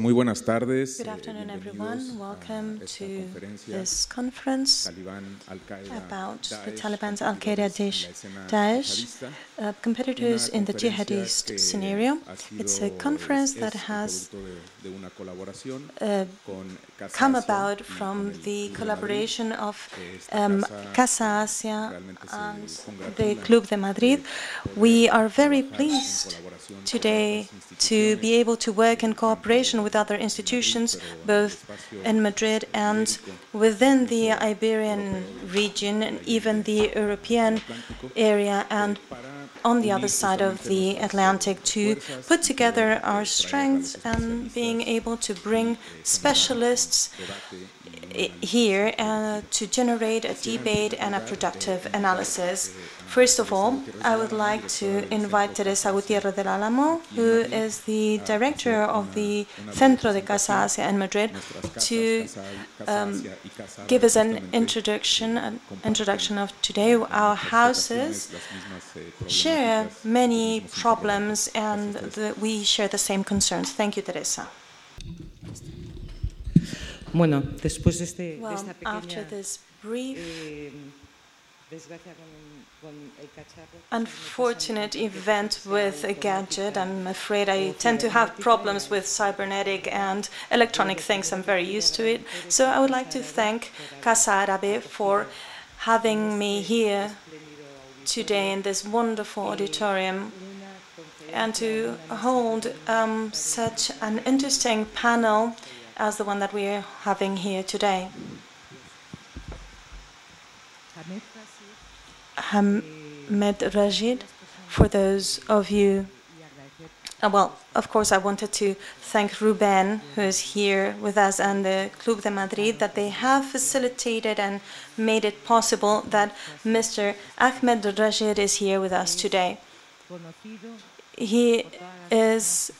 Muy buenas tardes. Good eh, afternoon, everyone. Welcome to this conference about the Taliban's Al-Qaeda, en Daesh, uh, competitors in the jihadist scenario. It's a conference that has producto de, de una colaboración uh, come about from the collaboration of um, casa, Asia and the Club de Madrid. We are very pleased today to be able to work in cooperation with other institutions, both in Madrid and within the Iberian region and even the European area and on the other side of the Atlantic to put together our strengths and being able to bring specialists here uh, to generate a debate and a productive analysis. Eh, First of all, I would like to invite Teresa Gutiérrez del en who is the director of the Centro de Casa. Asia in Madrid, to um, Asia y Casa give us an introduction, eh, an introduction of today. Our houses ocasiones las mismas, eh, share many problems and the, we share the same concerns. Thank you, Teresa. Bueno, después de, este, Well, after this brief desgracia con, con el cacharro, unfortunate event with a gadget. I'm afraid I tend to have problems with cybernetic and electronic things. I'm very used to it. So I would like to thank Casa Árabe for having me here today in this wonderful auditorium and to hold um, such an interesting panel as the one that we are having here today. Hamed Rashid, for those of you uh, well, of course, I wanted to thank Ruben, who is here with us, and the Club de Madrid, that they have facilitated and made it possible that Mr. Ahmed Rashid is here with us today. He is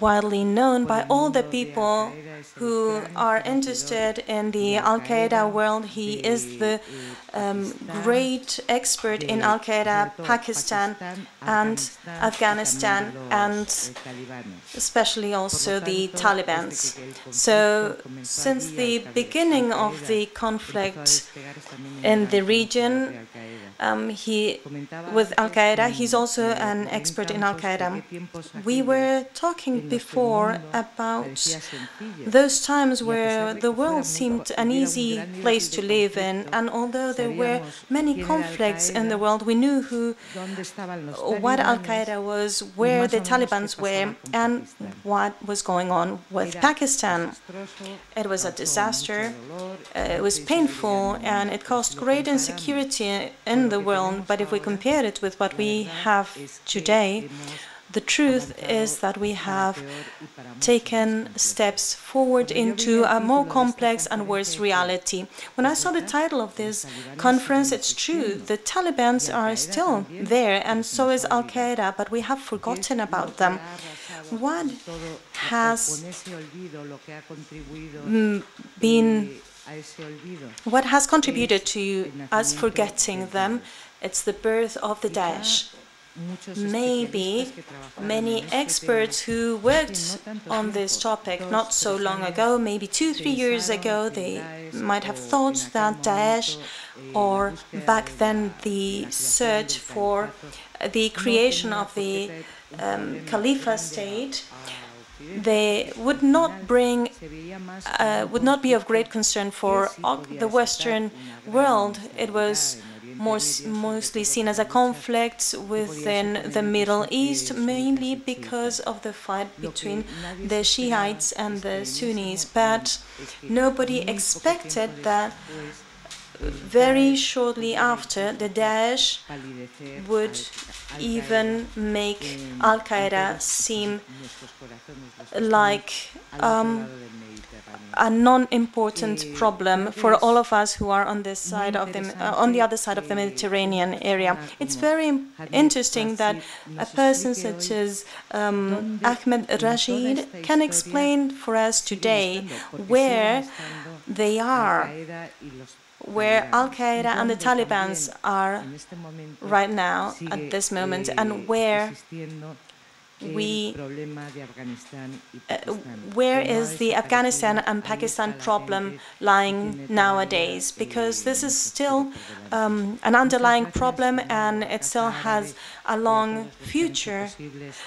widely known by all the people who are interested in the Al Qaeda world. He is the um, great expert in Al Qaeda, Pakistan, and Afghanistan, and especially also the Taliban's. So, since the beginning of the conflict in the region, um, he with Al Qaeda, he's also an expert in Al Qaeda. We were talking before about those times where the world seemed an easy place to live in, and although there were many conflicts in the world, we knew who what Al Qaeda was, where the Taliban's were, and what was going on with Pakistan. It was a disaster, uh, it was painful, and it caused great insecurity in the world. But if we compare it with what we have today, the truth is that we have taken steps forward into a more complex and worse reality. When I saw the title of this conference, it's true, the Taliban are still there, and so is Al Qaeda, but we have forgotten about them. What has mm, been what has contributed to us forgetting them? It's the birth of the Daesh. Maybe many experts who worked on this topic not so long ago, maybe two, three years ago, they might have thought that Daesh, or back then the search for the creation of the um, Khalifa state, they would not bring, uh, would not be of great concern for the Western world. It was more, mostly seen as a conflict within the Middle East, mainly because of the fight between the Shiites and the Sunnis. But nobody expected that very shortly after, the Daesh would even make Al Qaeda seem like um, a non-important problem for all of us who are on this side of the uh, on the other side of the Mediterranean area. It's very interesting that a person such as um, Ahmed Rashid can explain for us today where they are where Al Qaeda and the Taliban are right now at this moment, and where we, uh, where is the Afghanistan and Pakistan problem lying nowadays? Because this is still um, an underlying problem and it still has a long future.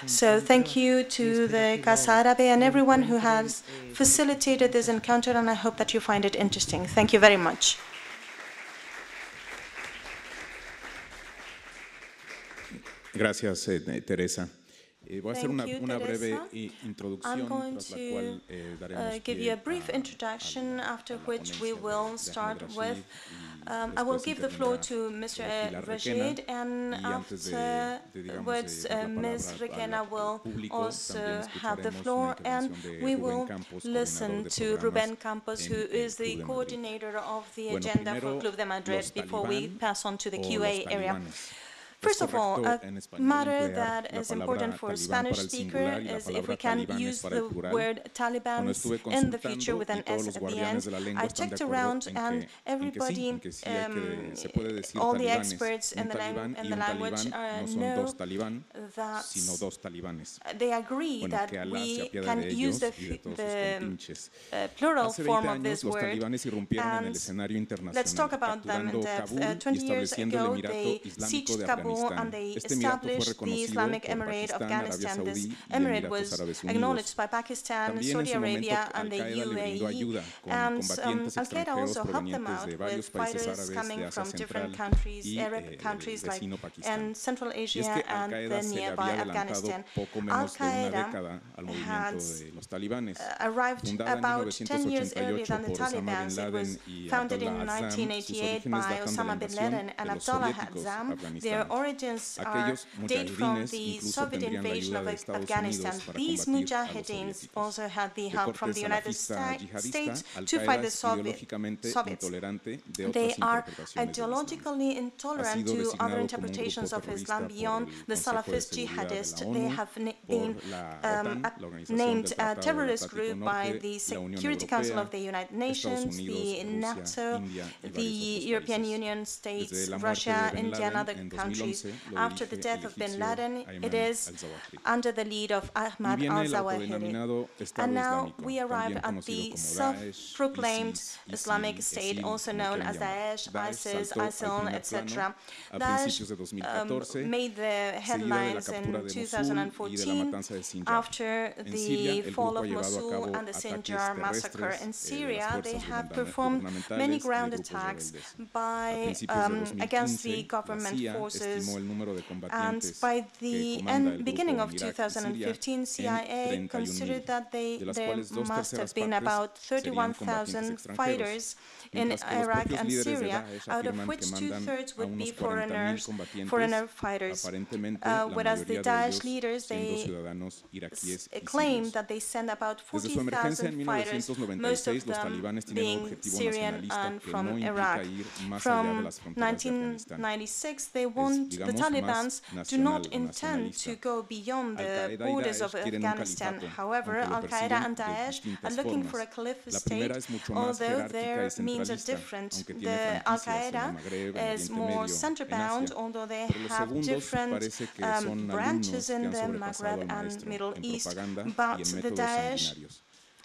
So thank you to the Casa Arabe and everyone who has facilitated this encounter and I hope that you find it interesting. Thank you very much. Gracias, eh, Teresa. Eh, voy a hacer una, una breve introducción, tras la cual eh, daremos uh, give you a brief introduction, after which we will start with. Um, I will give the floor to Mr. Rashid, and afterwards uh, Ms. Requena will also have the floor, and we will listen to Ruben Campos, who is the coordinator of the agenda for Club de Madrid, before we pass on to the QA area. First of all, a matter that is important for a Spanish speaker is if we can use the word Taliban in the future with an S at the end. I checked around and everybody, um, all the experts in the, in the language uh, know that they agree that we can use the, the uh, plural form of this word. And let's talk about them in depth. Uh, 20 years ago, they sieged Kabul and they established the Islamic Emirate of Afghanistan. This emirate was acknowledged by Pakistan, Saudi Arabia, and the UAE. And um, Al Qaeda also helped them out with fighters coming from different countries, Arab eh, countries like and Central Asia and the nearby Afghanistan. Al Qaeda had uh, arrived about 10 years earlier than the Taliban. It was founded in 1988 by Osama bin Laden and Abdullah. Their origins are date from the Soviet invasion of Afghanistan. These mujahideens also had the help from the United States to fight the Soviet, Soviets. They are ideologically intolerant to other interpretations of Islam beyond the Salafist jihadists. They have been um, named a terrorist group by the Security Council of the United Nations, the NATO, the European Union states, Russia, India, and other countries after the death of bin Laden, it is under the lead of Ahmad al-Zawahiri. And now we arrive at the self-proclaimed Islamic State, also known as Daesh, ISIS, ISIL, etc. Daesh um, made the headlines in 2014 after the fall of Mosul and the Sinjar massacre. In Syria, they have performed many ground attacks by, um, against the government forces and by the end, beginning of 2015, CIA considered that they, there must have been about 31,000 fighters in Iraq and Syria, out of which two-thirds would be foreigners, foreigner fighters. Uh, whereas the Daesh leaders, they claim that they send about 40,000 fighters, most of them being Syrian and from Iraq. From 1996, they want the Taliban do not intend to go beyond the borders of Afghanistan. However, Al-Qaeda and Daesh are looking for a caliphate state, although their means are different. The Al-Qaeda is more center-bound, although they have different um, branches in the Maghreb and Middle East, but the Daesh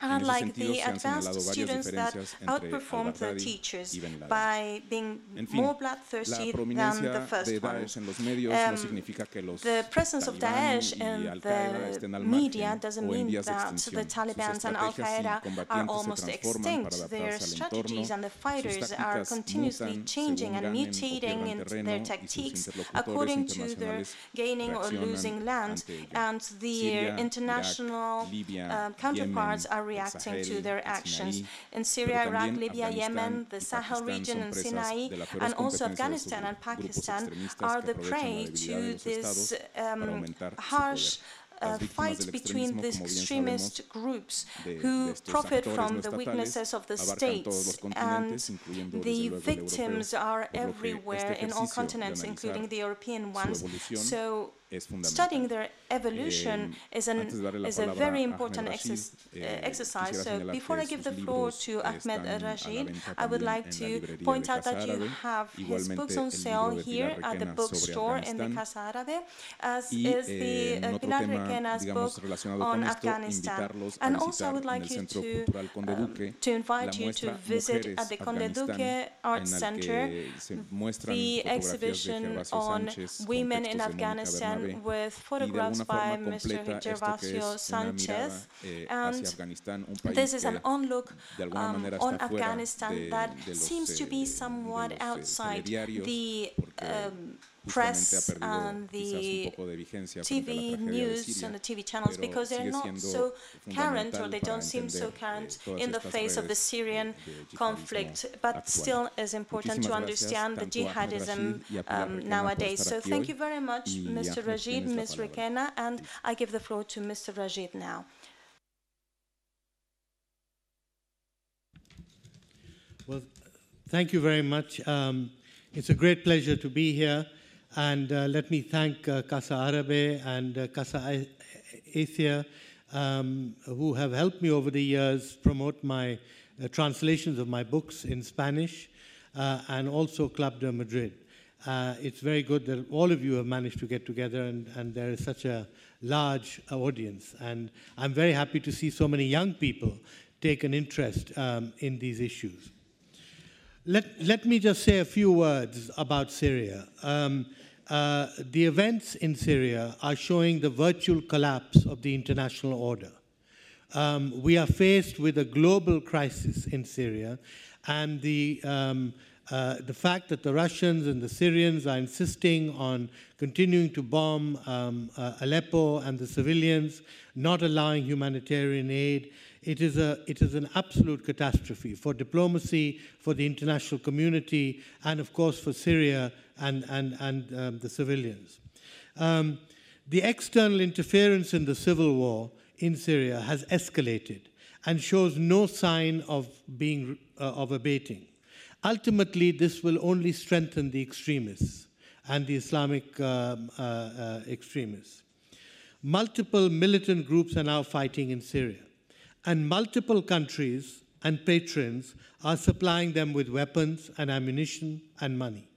unlike the advanced students that outperformed the teachers by being more bloodthirsty than the first one. Um, the presence of Daesh in the media doesn't mean that the Taliban and Al-Qaeda are almost extinct. Their strategies and the fighters are continuously changing and mutating in their tactics according to their gaining or losing land, and the international uh, counterparts are reacting to their actions. In Syria, Iraq, Libya, Yemen, the Sahel region, and Sinai, and also Afghanistan and Pakistan are the prey to this um, harsh uh, fight between the extremist groups who profit from the weaknesses of the states. And the victims are everywhere in all continents, including the European ones. So studying their evolution eh, is, an, is a very important exercise. Uh, exercise. So before I give the floor to Ahmed Rashid, I would like to point out that you have his books on sale here at the bookstore in the Casa Árabe, as is the uh, Pilar Requena's book on Afghanistan. And also I would like you to, uh, to invite you to visit at the Conde Duque Art Center the exhibition on women in Afghanistan with photographs by Mr. Gervasio Sanchez. Eh, and this is an onlook um, on Afghanistan that seems to be somewhat outside the um, press and the TV news and the TV channels because they're not so current or they don't seem so current in the face of the Syrian conflict, but still is important to understand the jihadism um, nowadays. So thank you very much, Mr. Rashid, Ms. Requena, and I give the floor to Mr. Rashid now. Well, thank you very much. Um, it's a great pleasure to be here. And uh, let me thank uh, Casa Árabe and uh, Casa Asia, um, who have helped me over the years promote my uh, translations of my books in Spanish, uh, and also Club de Madrid. Uh, it's very good that all of you have managed to get together, and, and there is such a large audience. And I'm very happy to see so many young people take an interest um, in these issues. Let, let me just say a few words about Syria. Um, uh, the events in Syria are showing the virtual collapse of the international order. Um, we are faced with a global crisis in Syria, and the, um, uh, the fact that the Russians and the Syrians are insisting on continuing to bomb um, uh, Aleppo and the civilians, not allowing humanitarian aid, it is, a, it is an absolute catastrophe for diplomacy, for the international community, and of course for Syria and, and, and um, the civilians. Um, the external interference in the civil war in Syria has escalated and shows no sign of, being, uh, of abating. Ultimately, this will only strengthen the extremists and the Islamic um, uh, uh, extremists. Multiple militant groups are now fighting in Syria, and multiple countries and patrons are supplying them with weapons and ammunition and money.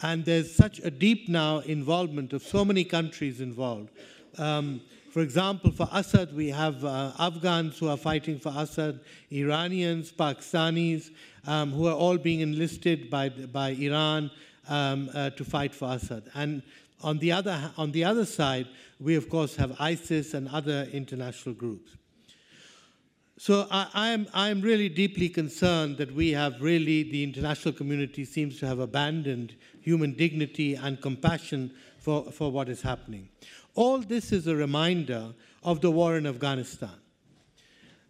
And there's such a deep now involvement of so many countries involved. Um, for example, for Assad, we have uh, Afghans who are fighting for Assad, Iranians, Pakistanis, um, who are all being enlisted by, by Iran um, uh, to fight for Assad. And on the, other, on the other side, we of course have ISIS and other international groups. So I, am I'm really deeply concerned that we have really, the international community seems to have abandoned human dignity and compassion for, for what is happening. All this is a reminder of the war in Afghanistan.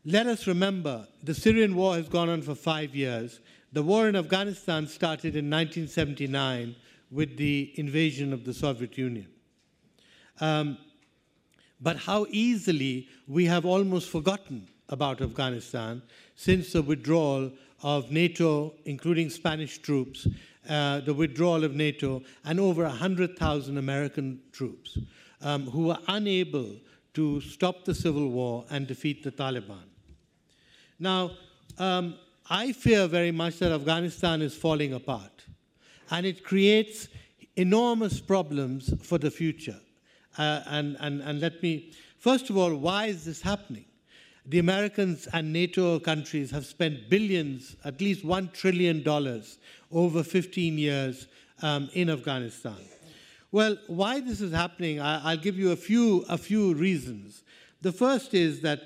Let us remember the Syrian war has gone on for five years. The war in Afghanistan started in 1979 with the invasion of the Soviet Union. Um, but how easily we have almost forgotten about Afghanistan since the withdrawal of NATO, including Spanish troops, uh, the withdrawal of NATO, and over 100,000 American troops um, who were unable to stop the civil war and defeat the Taliban. Now, um, I fear very much that Afghanistan is falling apart, and it creates enormous problems for the future. Uh, and, and, and let me, first of all, why is this happening? The Americans and NATO countries have spent billions, at least $1 trillion over 15 years um, in Afghanistan. Well, why this is happening, I, will give you a few, a few reasons. The first is that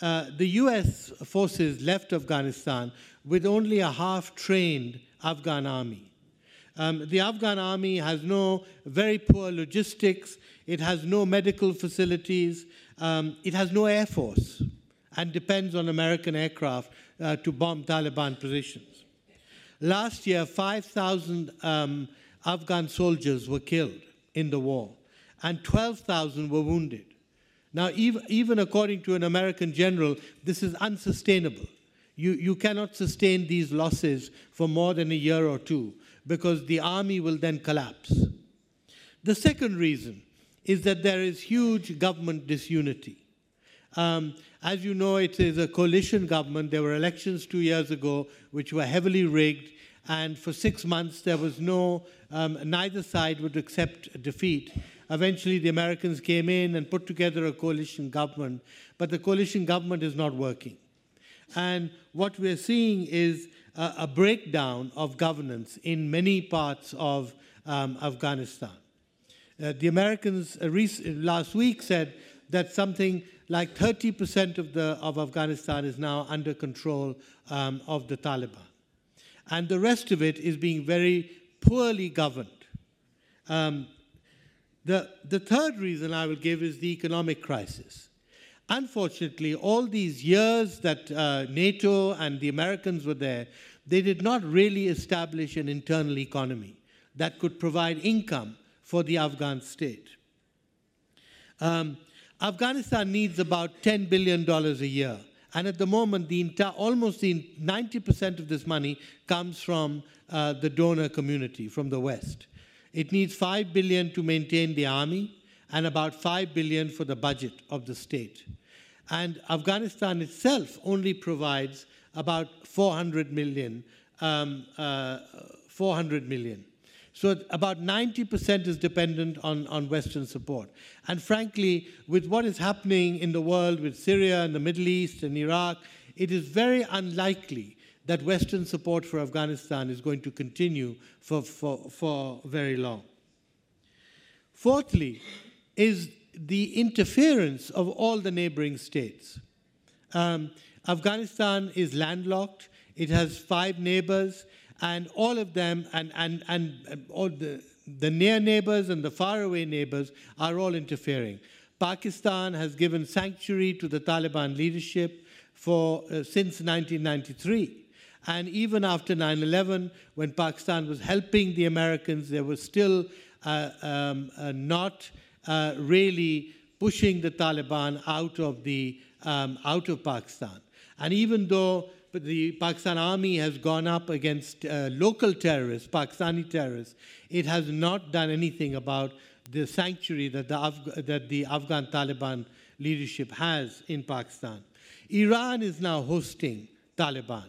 uh, the US forces left Afghanistan with only a half trained Afghan army. Um, the Afghan army has no very poor logistics, it has no medical facilities, um, it has no air force and depends on American aircraft uh, to bomb Taliban positions. Last year, 5,000 um, Afghan soldiers were killed in the war, and 12,000 were wounded. Now, even, even according to an American general, this is unsustainable. You, you cannot sustain these losses for more than a year or two because the army will then collapse. The second reason is that there is huge government disunity. Um, as you know, it is a coalition government. There were elections two years ago which were heavily rigged, and for six months there was no, um, neither side would accept defeat. Eventually, the Americans came in and put together a coalition government, but the coalition government is not working. And what we're seeing is a, a breakdown of governance in many parts of um, Afghanistan. Uh, the Americans uh, last week said that something like 30% of, the, of Afghanistan is now under control um, of the Taliban. And the rest of it is being very poorly governed. Um, the, the third reason I will give is the economic crisis. Unfortunately, all these years that uh, NATO and the Americans were there, they did not really establish an internal economy that could provide income for the Afghan state. Um, Afghanistan needs about $10 billion a year. And at the moment, the entire, almost the 90% of this money comes from uh, the donor community, from the West. It needs 5 billion to maintain the army and about 5 billion for the budget of the state. And Afghanistan itself only provides about 400 million, um, uh, 400 million. So about 90% is dependent on, on Western support. And frankly, with what is happening in the world with Syria and the Middle East and Iraq, it is very unlikely that Western support for Afghanistan is going to continue for, for, for very long. Fourthly, is the interference of all the neighboring states. Um, Afghanistan is landlocked, it has five neighbors and all of them, and, and, and all the, the near neighbors and the faraway neighbors are all interfering. Pakistan has given sanctuary to the Taliban leadership for, uh, since 1993. And even after 9 11, when Pakistan was helping the Americans, they were still uh, um, uh, not uh, really pushing the Taliban out of, the, um, out of Pakistan. And even though the Pakistan army has gone up against uh, local terrorists, Pakistani terrorists, it has not done anything about the sanctuary that the, Af- that the Afghan Taliban leadership has in Pakistan. Iran is now hosting Taliban.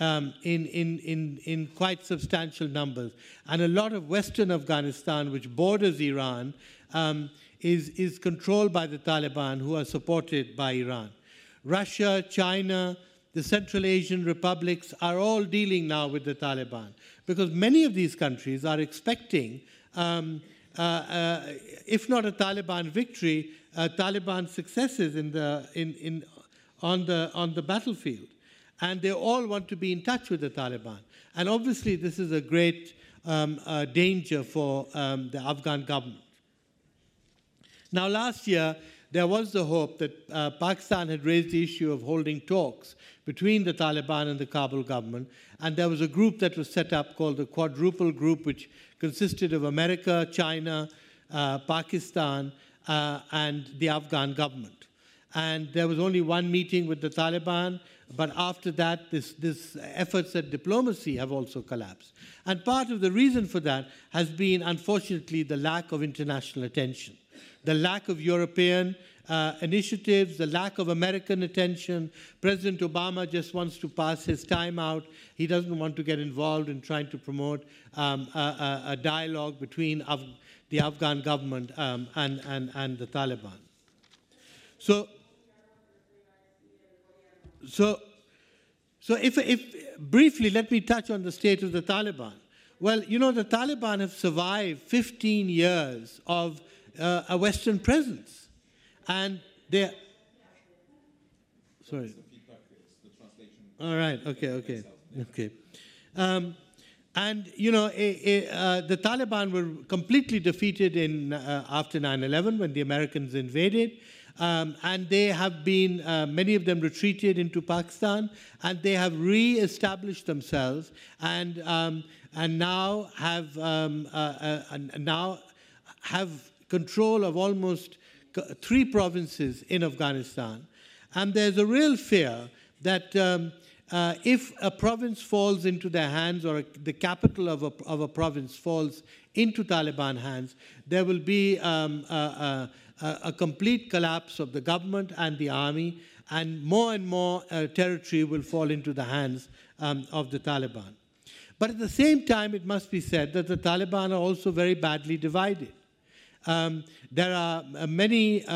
Um, in, in, in, in quite substantial numbers. And a lot of Western Afghanistan, which borders Iran, um, is, is controlled by the Taliban, who are supported by Iran. Russia, China, the Central Asian republics are all dealing now with the Taliban because many of these countries are expecting, um, uh, uh, if not a Taliban victory, uh, Taliban successes in the, in, in, on, the, on the battlefield. And they all want to be in touch with the Taliban. And obviously, this is a great um, uh, danger for um, the Afghan government. Now, last year, there was the hope that uh, Pakistan had raised the issue of holding talks between the Taliban and the Kabul government. And there was a group that was set up called the Quadruple Group, which consisted of America, China, uh, Pakistan, uh, and the Afghan government. And there was only one meeting with the Taliban, but after that, this, this efforts at diplomacy have also collapsed. And part of the reason for that has been, unfortunately, the lack of international attention the lack of European uh, initiatives, the lack of American attention. President Obama just wants to pass his time out. He doesn't want to get involved in trying to promote um, a, a, dialogue between Af the Afghan government um, and, and, and the Taliban. So, so, so if, if briefly, let me touch on the state of the Taliban. Well, you know, the Taliban have survived 15 years of uh, a Western presence. And they're. Sorry. All right, okay, okay, okay. Um, and, you know, a, a, uh, the Taliban were completely defeated in, uh, after 9 11 when the Americans invaded. Um, and they have been, uh, many of them retreated into Pakistan, and they have re established themselves and, um, and now have, um, uh, uh, now have control of almost three provinces in Afghanistan. And there's a real fear that um, uh, if a province falls into their hands or a, the capital of a, of a province falls into Taliban hands, there will be um, a, a, complete collapse of the government and the army, and more and more uh, territory will fall into the hands um, of the Taliban. But at the same time, it must be said that the Taliban are also very badly divided. Um, there are uh, many, uh,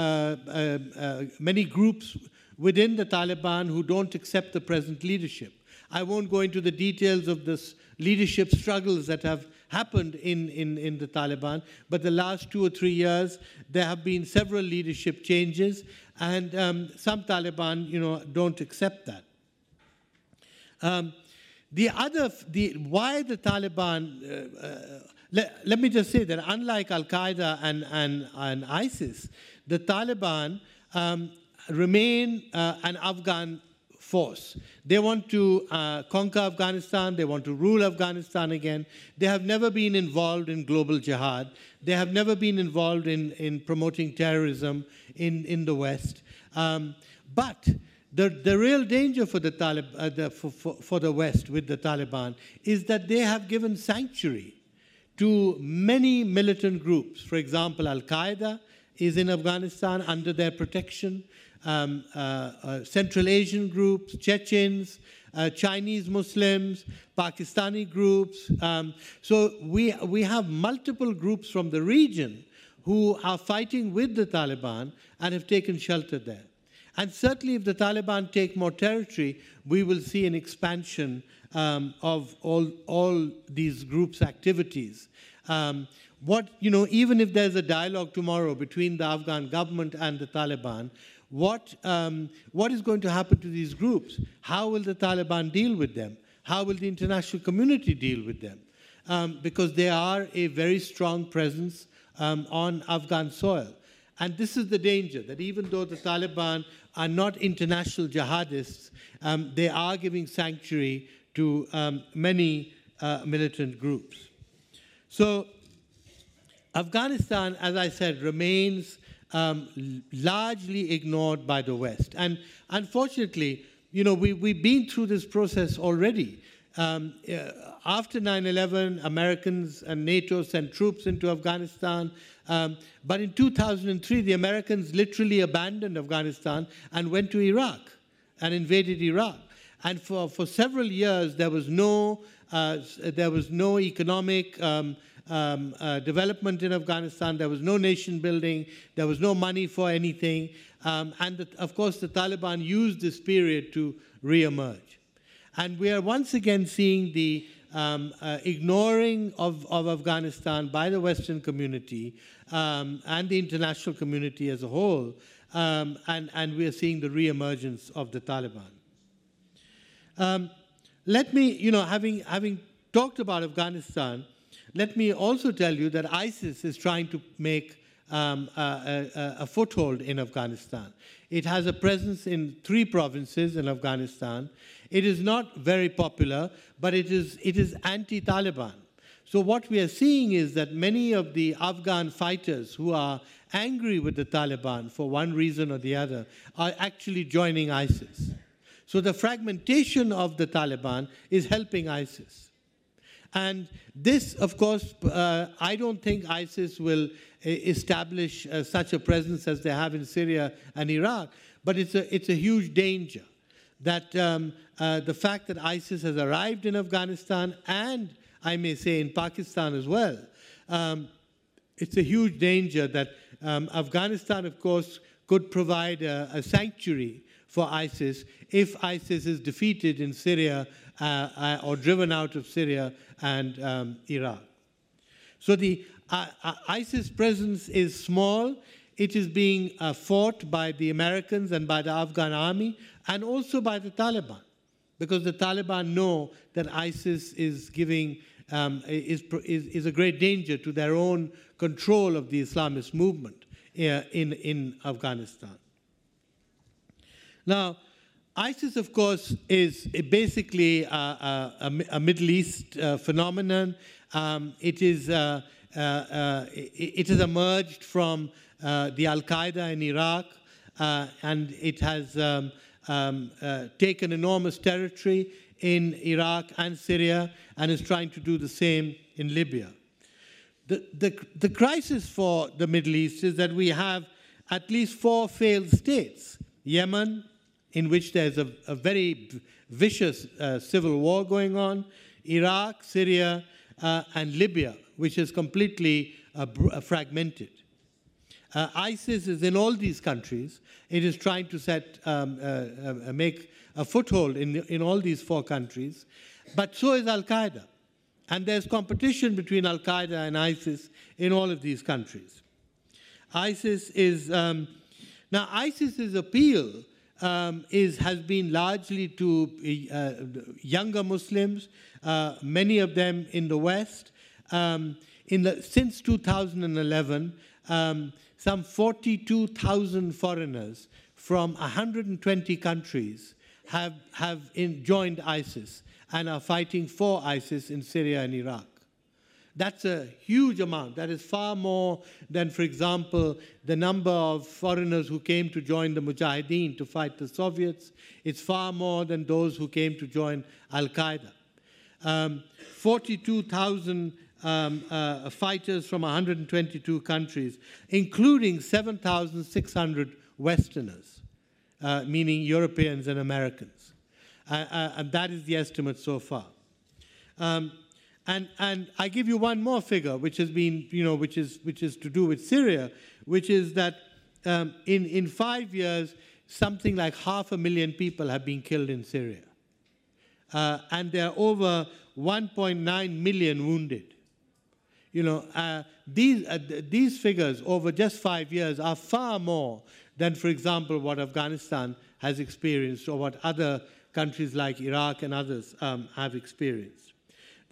uh, many groups within the Taliban who don't accept the present leadership. I won't go into the details of this leadership struggles that have happened in, in, in the Taliban, but the last two or three years, there have been several leadership changes, and um, some Taliban, you know, don't accept that. Um, the other, the, why the Taliban, uh, uh, let, let, me just say that unlike Al Qaeda and, and, and ISIS, the Taliban um, remain uh, an Afghan force. They want to uh, conquer Afghanistan, they want to rule Afghanistan again. They have never been involved in global jihad, they have never been involved in, in promoting terrorism in, in the West. Um, but the, the real danger for the, Talib, uh, the, for, for, for the West with the Taliban is that they have given sanctuary to many militant groups. For example, Al Qaeda is in Afghanistan under their protection um, uh, uh, Central Asian groups, Chechens, uh, Chinese Muslims, Pakistani groups. Um, so we, we have multiple groups from the region who are fighting with the Taliban and have taken shelter there. And certainly, if the Taliban take more territory, we will see an expansion um, of all, all these groups' activities. Um, what, you know, even if there's a dialogue tomorrow between the Afghan government and the Taliban, what, um, what is going to happen to these groups? How will the Taliban deal with them? How will the international community deal with them? Um, because they are a very strong presence um, on Afghan soil. And this is the danger that even though the Taliban are not international jihadists, um, they are giving sanctuary to um, many uh, militant groups. So, Afghanistan, as I said, remains um, largely ignored by the West. And unfortunately, you know, we, we've been through this process already. Um, uh, after 9 11, Americans and NATO sent troops into Afghanistan. Um, but in 2003, the Americans literally abandoned Afghanistan and went to Iraq and invaded Iraq. And for, for several years, there was no, uh, there was no economic um, um, uh, development in Afghanistan. There was no nation building. There was no money for anything. Um, and the, of course, the Taliban used this period to re-emerge. And we are once again seeing the um, uh, ignoring of, of, Afghanistan by the Western community um, and the international community as a whole. Um, and, and we are seeing the re-emergence of the Taliban. Um, let me, you know, having, having talked about Afghanistan, let me also tell you that ISIS is trying to make um, a, a, a, foothold in Afghanistan. It has a presence in three provinces in Afghanistan. It is not very popular, but it is, it is anti Taliban. So, what we are seeing is that many of the Afghan fighters who are angry with the Taliban for one reason or the other are actually joining ISIS. So, the fragmentation of the Taliban is helping ISIS. And this, of course, uh, I don't think ISIS will uh, establish uh, such a presence as they have in Syria and Iraq, but it's a, it's a huge danger that um, uh, the fact that ISIS has arrived in Afghanistan and, I may say, in Pakistan as well, um, it's a huge danger that um, Afghanistan, of course, could provide a, a sanctuary for ISIS if ISIS is defeated in Syria uh, uh, or driven out of Syria and um, Iraq. So the uh, uh, ISIS presence is small. It is being fought by the Americans and by the Afghan army and also by the Taliban because the Taliban know that ISIS is giving um, is, is, is, a great danger to their own control of the Islamist movement in, in Afghanistan. Now, ISIS, of course, is basically a, a, a Middle East uh, phenomenon. Um, it, is, uh, uh, uh it, has emerged from uh, the Al Qaeda in Iraq, uh, and it has um, um, taken enormous territory in Iraq and Syria and is trying to do the same in Libya. The, the, the crisis for the Middle East is that we have at least four failed states Yemen, in which there's a, a very vicious uh, civil war going on, Iraq, Syria, uh, and Libya, which is completely uh, uh fragmented. Uh, ISIS is in all these countries. It is trying to set, um, uh, make a foothold in, in all these four countries, but so is Al Qaeda. And there's competition between Al Qaeda and ISIS in all of these countries. ISIS is, um, now ISIS's appeal um, is, has been largely to uh, younger Muslims, uh, many of them in the West. Um, in the, since 2011, um, some 42,000 foreigners from 120 countries have, have in, joined ISIS and are fighting for ISIS in Syria and Iraq. That's a huge amount. That is far more than, for example, the number of foreigners who came to join the Mujahideen to fight the Soviets. It's far more than those who came to join Al Qaeda. Um, 42,000 um, uh, fighters from 122 countries, including 7,600 Westerners, uh, meaning Europeans and Americans. Uh, uh and that is the estimate so far. Um, and, and I give you one more figure, which has been, you know, which is, which is to do with Syria, which is that um, in, in five years, something like half a million people have been killed in Syria. Uh, and there are over 1.9 million wounded. You know, uh, these, uh, these figures over just five years are far more than, for example, what Afghanistan has experienced or what other countries like Iraq and others um, have experienced.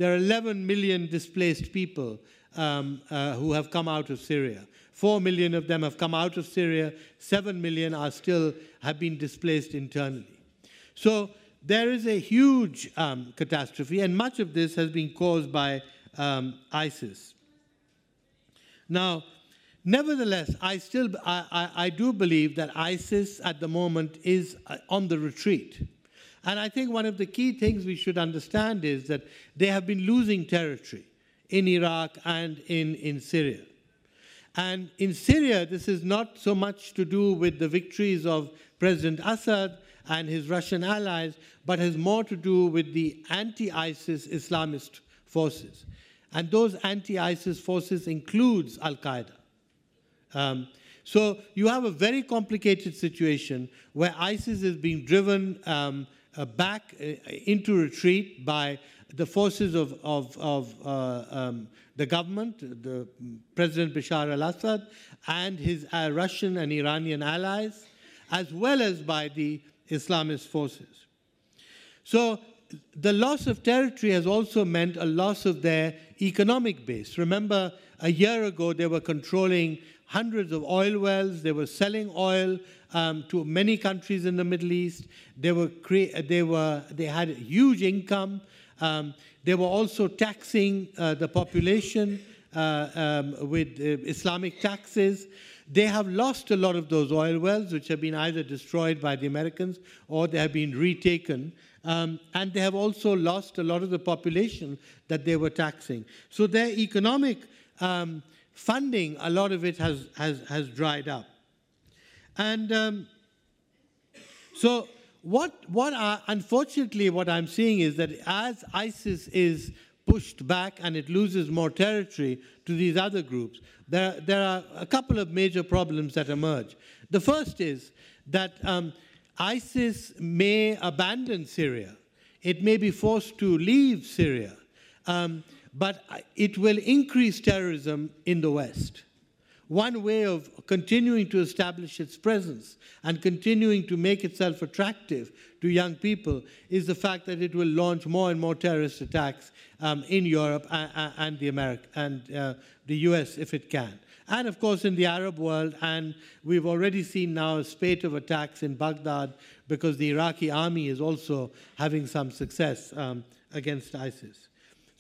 There are 11 million displaced people um, uh, who have come out of Syria. Four million of them have come out of Syria. Seven million are still have been displaced internally. So there is a huge um, catastrophe, and much of this has been caused by um, ISIS. Now, nevertheless, I still I, I, I, do believe that ISIS at the moment is uh, on the retreat. And I think one of the key things we should understand is that they have been losing territory in Iraq and in, in Syria. And in Syria, this is not so much to do with the victories of President Assad and his Russian allies, but has more to do with the anti ISIS Islamist forces. And those anti ISIS forces includes Al Qaeda. Um, so you have a very complicated situation where ISIS is being driven um, back uh, into retreat by the forces of, of, of uh, um, the government, the President Bashar al-Assad, and his uh, Russian and Iranian allies, as well as by the Islamist forces. So the loss of territory has also meant a loss of their economic base. Remember, a year ago, they were controlling hundreds of oil wells. They were selling oil um, to many countries in the Middle East. They, were they, were, they had huge income. Um, they were also taxing uh, the population uh, um, with uh, Islamic taxes. They have lost a lot of those oil wells, which have been either destroyed by the Americans or they have been retaken. Um, and they have also lost a lot of the population that they were taxing. So their economic um, funding, a lot of it has, has, has dried up. And um, so, what, what I, unfortunately, what I'm seeing is that as ISIS is pushed back and it loses more territory to these other groups, there, there are a couple of major problems that emerge. The first is that um, ISIS may abandon Syria, it may be forced to leave Syria. Um, but it will increase terrorism in the West. One way of continuing to establish its presence and continuing to make itself attractive to young people is the fact that it will launch more and more terrorist attacks um, in Europe and, and the America and uh, the US if it can. And of course, in the Arab world, and we've already seen now a spate of attacks in Baghdad because the Iraqi army is also having some success um, against ISIS.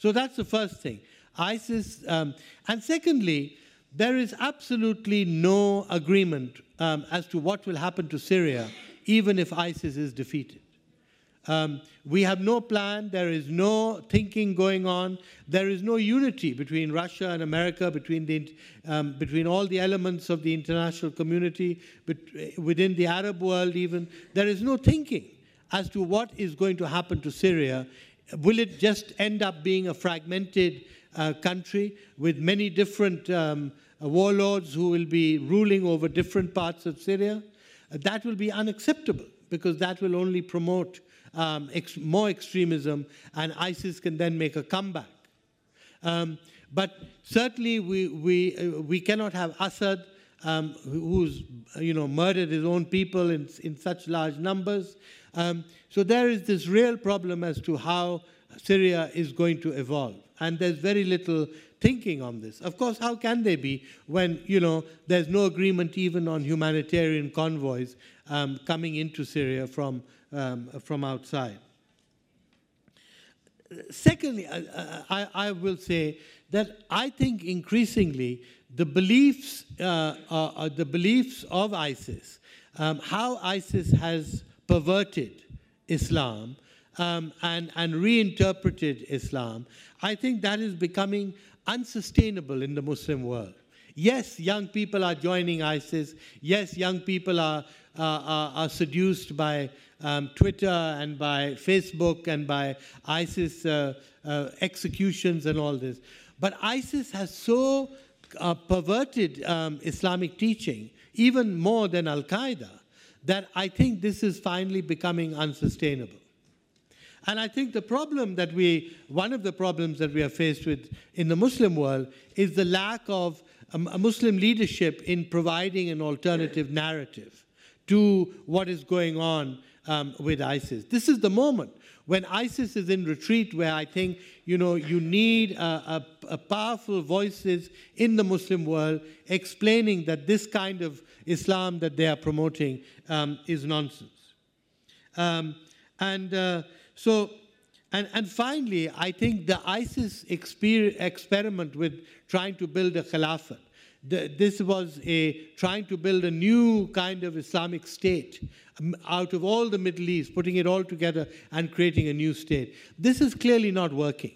So that's the first thing. ISIS, um, and secondly, there is absolutely no agreement um, as to what will happen to Syria, even if ISIS is defeated. Um, we have no plan, there is no thinking going on, there is no unity between Russia and America, between, the, um, between all the elements of the international community, but within the Arab world even. There is no thinking as to what is going to happen to Syria. Will it just end up being a fragmented uh, country with many different um, warlords who will be ruling over different parts of Syria? Uh, that will be unacceptable because that will only promote um, ex more extremism, and ISIS can then make a comeback. Um, but certainly, we, we, uh, we cannot have Assad, um, who's you know, murdered his own people in, in such large numbers. Um, so there is this real problem as to how Syria is going to evolve. And there's very little thinking on this. Of course, how can they be when, you know, there's no agreement even on humanitarian convoys um, coming into Syria from um, from outside. Secondly, I, I, will say that I think increasingly the beliefs, uh, uh, the beliefs of ISIS, um, how ISIS has perverted Islam um, and, and reinterpreted Islam, I think that is becoming unsustainable in the Muslim world. Yes, young people are joining ISIS. Yes, young people are, uh, are, are, seduced by um, Twitter and by Facebook and by ISIS uh, uh, executions and all this. But ISIS has so uh, perverted um, Islamic teaching, even more than Al Qaeda, that I think this is finally becoming unsustainable. And I think the problem that we, one of the problems that we are faced with in the Muslim world is the lack of um, a Muslim leadership in providing an alternative narrative to what is going on um, with ISIS. This is the moment when ISIS is in retreat, where I think you know you need a, a, a powerful voices in the Muslim world explaining that this kind of Islam that they are promoting um, is nonsense. Um, and uh, so, and, and finally, I think the ISIS exper experiment with trying to build a caliphate this was a trying to build a new kind of Islamic state um, out of all the Middle East, putting it all together and creating a new state. This is clearly not working.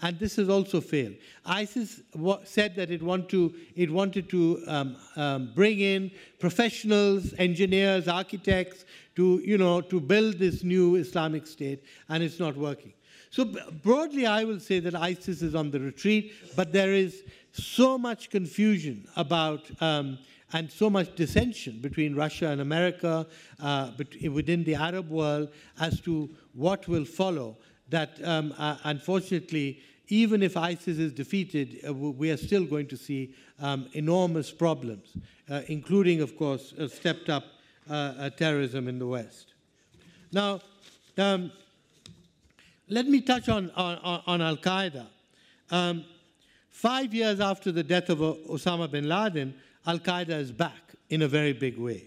And this has also failed. ISIS said that it, want to, it wanted to um, um, bring in professionals, engineers, architects to, you know, to build this new Islamic state, and it's not working. So broadly, I will say that ISIS is on the retreat, but there is so much confusion about um, and so much dissension between Russia and America, uh, within the Arab world, as to what will follow. That um, uh, unfortunately, even if ISIS is defeated, uh, we are still going to see um, enormous problems, uh, including, of course, stepped up uh, uh, terrorism in the West. Now, um, let me touch on, on, on Al Qaeda. Five years after the death of Osama bin Laden, Al Qaeda is back in a very big way.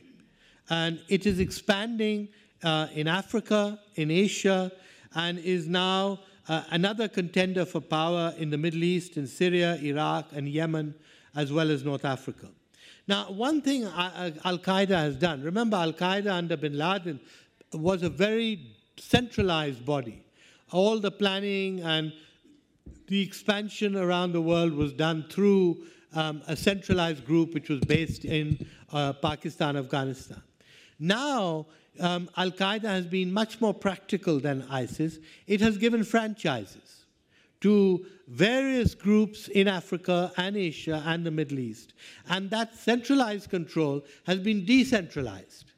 And it is expanding uh, in Africa, in Asia, and is now uh, another contender for power in the Middle East, in Syria, Iraq, and Yemen, as well as North Africa. Now, one thing Al Qaeda has done, remember, Al Qaeda under bin Laden was a very centralized body. All the planning and the expansion around the world was done through um, a centralized group which was based in uh, Pakistan, Afghanistan. Now, um, Al Qaeda has been much more practical than ISIS. It has given franchises to various groups in Africa and Asia and the Middle East. And that centralized control has been decentralized.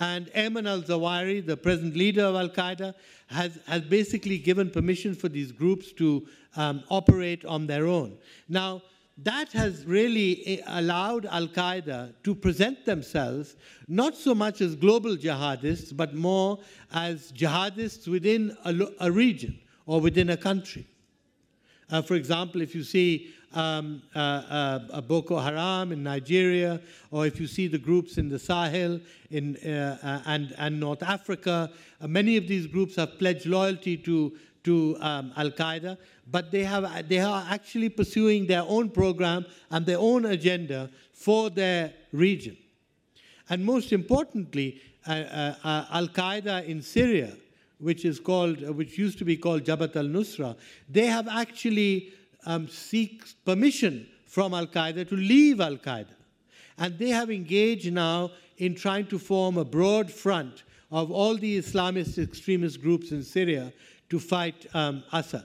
And Ayman al Zawahiri, the present leader of Al Qaeda, has, has basically given permission for these groups to um, operate on their own. Now, that has really eh, allowed Al Qaeda to present themselves not so much as global jihadists, but more as jihadists within a, a region or within a country. Uh, for example, if you see um, uh, uh, Boko Haram in Nigeria, or if you see the groups in the Sahel in, uh, uh, and, and North Africa, uh, many of these groups have pledged loyalty to, to um, Al Qaeda, but they, have, they are actually pursuing their own program and their own agenda for their region. And most importantly, uh, Al Qaeda in Syria, which is called, which used to be called Jabhat al Nusra, they have actually um, seek permission from Al Qaeda to leave Al Qaeda. And they have engaged now in trying to form a broad front of all the Islamist extremist groups in Syria to fight um, Assad.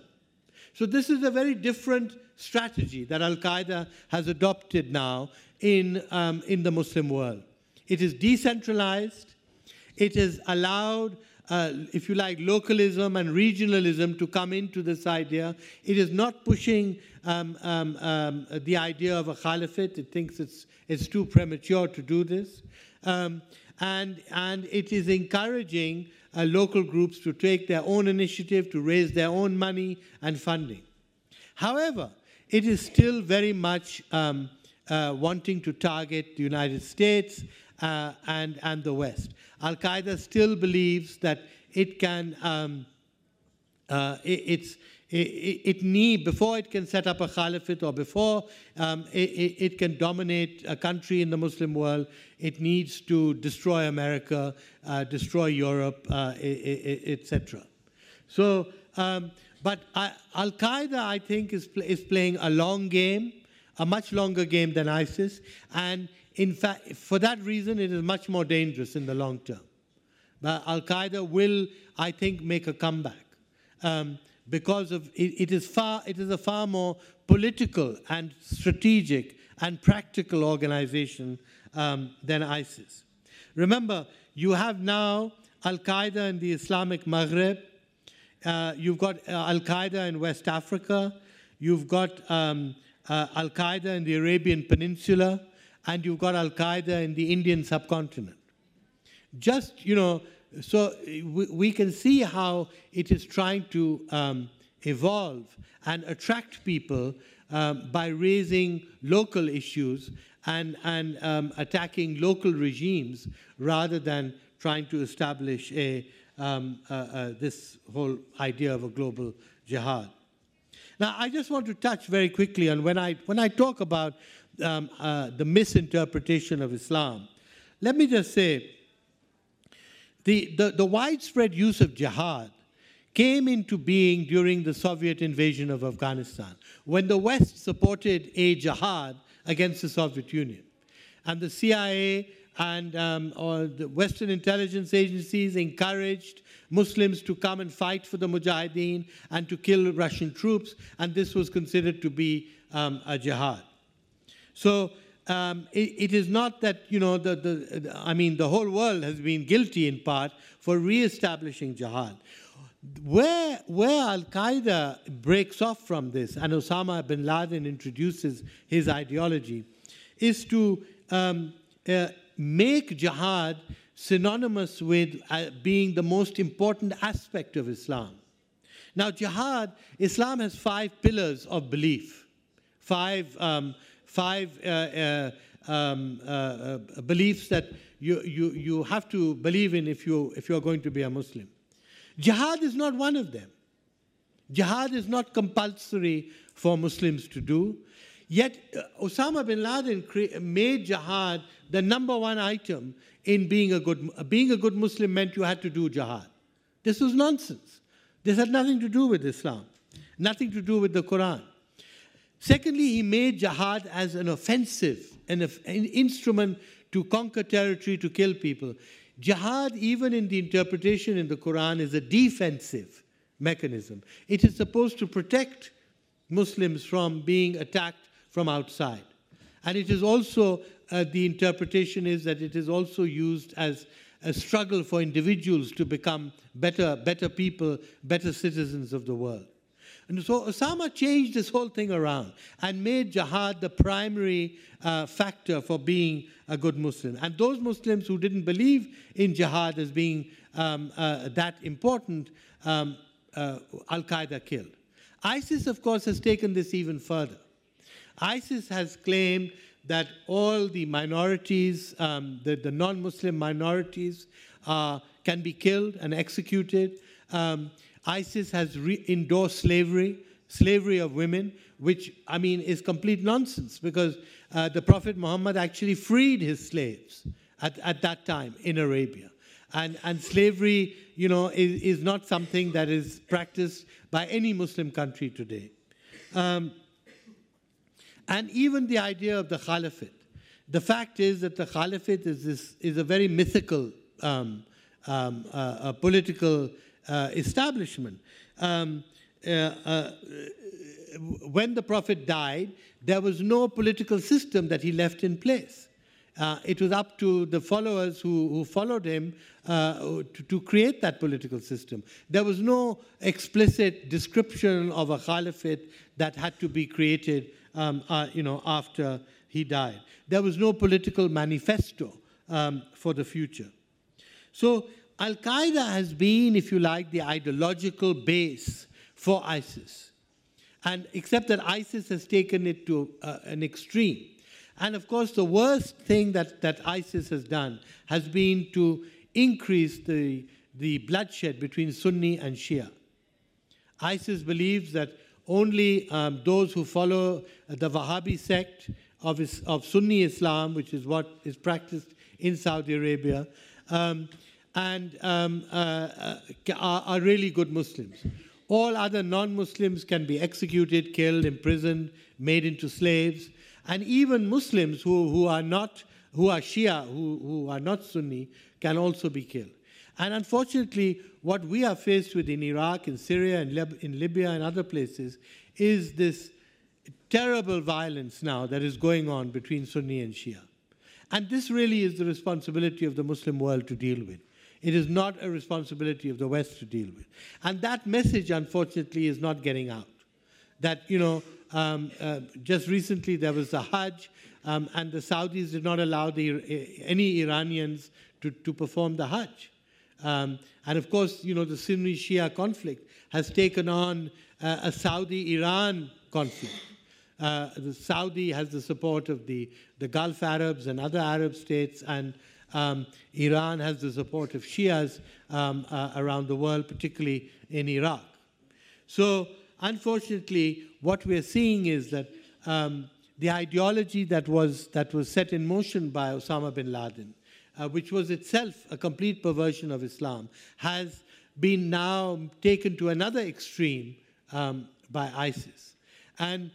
So, this is a very different strategy that Al Qaeda has adopted now in, um, in the Muslim world. It is decentralized, it has allowed uh, if you like, localism and regionalism to come into this idea. It is not pushing um, um, um, the idea of a caliphate. It thinks it's, it's too premature to do this. Um, and, and it is encouraging uh, local groups to take their own initiative, to raise their own money and funding. However, it is still very much um, uh, wanting to target the United States uh, and, and the West. Al Qaeda still believes that it can, um, uh, it, it's, it, it, need, before it can set up a caliphate or before um, it, it, can dominate a country in the Muslim world, it needs to destroy America, uh, destroy Europe, uh, etc. So, um, but Al Qaeda, I think, is, is playing a long game, a much longer game than ISIS, and in fact, for that reason, it is much more dangerous in the long term. But Al Qaeda will, I think, make a comeback um, because of it, it is far. It is a far more political and strategic and practical organization um, than ISIS. Remember, you have now Al Qaeda in the Islamic Maghreb. Uh, you've got uh, Al Qaeda in West Africa. You've got um, uh, Al Qaeda in the Arabian Peninsula and you've got Al Qaeda in the Indian subcontinent. Just, you know, so we, we can see how it is trying to um, evolve and attract people um, by raising local issues and, and um, attacking local regimes rather than trying to establish a, um, uh, uh, this whole idea of a global jihad. Now, I just want to touch very quickly on when I, when I talk about um, uh, the misinterpretation of Islam. Let me just say the, the, the widespread use of jihad came into being during the Soviet invasion of Afghanistan, when the West supported a jihad against the Soviet Union. And the CIA and um, or the Western intelligence agencies encouraged Muslims to come and fight for the Mujahideen and to kill Russian troops, and this was considered to be um, a jihad. So um, it, it is not that, you know, the, the, I mean, the whole world has been guilty in part for re-establishing jihad. Where, where Al Qaeda breaks off from this, and Osama bin Laden introduces his ideology, is to um, uh, make jihad synonymous with uh, being the most important aspect of Islam. Now, jihad, Islam has five pillars of belief, five um, five uh, uh, um, uh, beliefs that you, you, you have to believe in if you, if you are going to be a Muslim. Jihad is not one of them. Jihad is not compulsory for Muslims to do. Yet Osama bin Laden made jihad the number one item in being a good being a good Muslim meant you had to do jihad. This was nonsense. This had nothing to do with Islam, nothing to do with the Quran. Secondly, he made jihad as an offensive, an, an instrument to conquer territory, to kill people. Jihad, even in the interpretation in the Quran, is a defensive mechanism. It is supposed to protect Muslims from being attacked from outside. And it is also, uh, the interpretation is that it is also used as a struggle for individuals to become better, better people, better citizens of the world. And so Osama changed this whole thing around and made jihad the primary uh, factor for being a good Muslim. And those Muslims who didn't believe in jihad as being um, uh, that important, um, uh, Al Qaeda killed. ISIS, of course, has taken this even further. ISIS has claimed that all the minorities, um, the, the non Muslim minorities, uh, can be killed and executed. Um, ISIS has endorsed slavery, slavery of women, which, I mean, is complete nonsense because uh, the Prophet Muhammad actually freed his slaves at, at that time in Arabia. And, and slavery, you know, is, is not something that is practiced by any Muslim country today. Um, and even the idea of the caliphate. The fact is that the caliphate is, this, is a very mythical um, um, uh, political establishment. Um, uh, uh, when the Prophet died, there was no political system that he left in place. Uh, it was up to the followers who, who followed him uh, to, to, create that political system. There was no explicit description of a caliphate that had to be created um, uh, you know, after he died. There was no political manifesto um, for the future. So Al Qaeda has been, if you like, the ideological base for ISIS. And except that ISIS has taken it to uh, an extreme. And of course, the worst thing that, that ISIS has done has been to increase the, the bloodshed between Sunni and Shia. ISIS believes that only um, those who follow the Wahhabi sect of, is, of Sunni Islam, which is what is practiced in Saudi Arabia, um, and um, uh, uh, are, are really good Muslims. All other non Muslims can be executed, killed, imprisoned, made into slaves. And even Muslims who, who are not, who are Shia, who, who are not Sunni, can also be killed. And unfortunately, what we are faced with in Iraq, in Syria, in, Lib- in Libya, and other places is this terrible violence now that is going on between Sunni and Shia. And this really is the responsibility of the Muslim world to deal with. It is not a responsibility of the West to deal with. And that message, unfortunately, is not getting out. That, you know, um, uh, just recently there was the Hajj, um, and the Saudis did not allow the, any Iranians to, to perform the Hajj. Um, and of course, you know, the Sunni Shia conflict has taken on uh, a Saudi Iran conflict. Uh, the Saudi has the support of the, the Gulf Arabs and other Arab states, and um, Iran has the support of Shias um, uh, around the world, particularly in Iraq. So, unfortunately, what we're seeing is that um, the ideology that was, that was set in motion by Osama bin Laden, uh, which was itself a complete perversion of Islam, has been now taken to another extreme um, by ISIS. And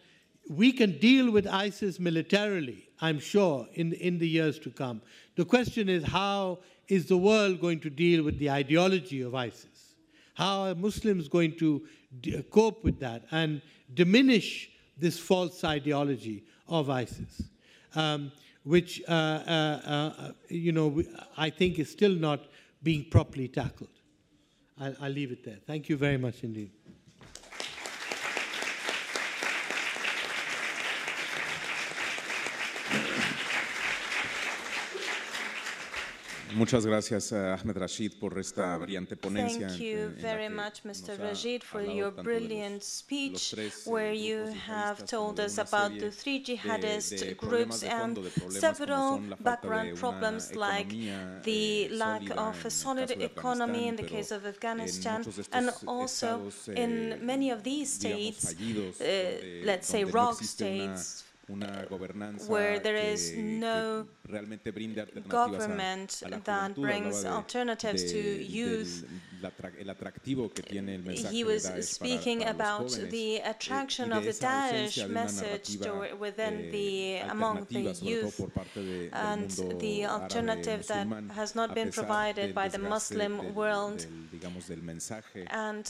we can deal with ISIS militarily, I'm sure, in, in the years to come. The question is how is the world going to deal with the ideology of ISIS? How are Muslims going to cope with that and diminish this false ideology of ISIS, um, which, uh, uh, uh, you know, I think is still not being properly tackled. I'll, I'll leave it there. Thank you very much indeed. Muchas gracias, uh, Ahmed Rashid, por esta brillante ponencia. Thank you very much, Mr. Rashid, for your brilliant speech, where you have told us about the three jihadist groups and several background problems like the lack of a solid economy in the case of Afghanistan, and also in many of these states, uh, let's say rogue states, where there is no government that brings alternatives to youth. He was speaking about the attraction of the Daesh message within eh, the among the youth and the alternative that has not been provided by the Muslim world and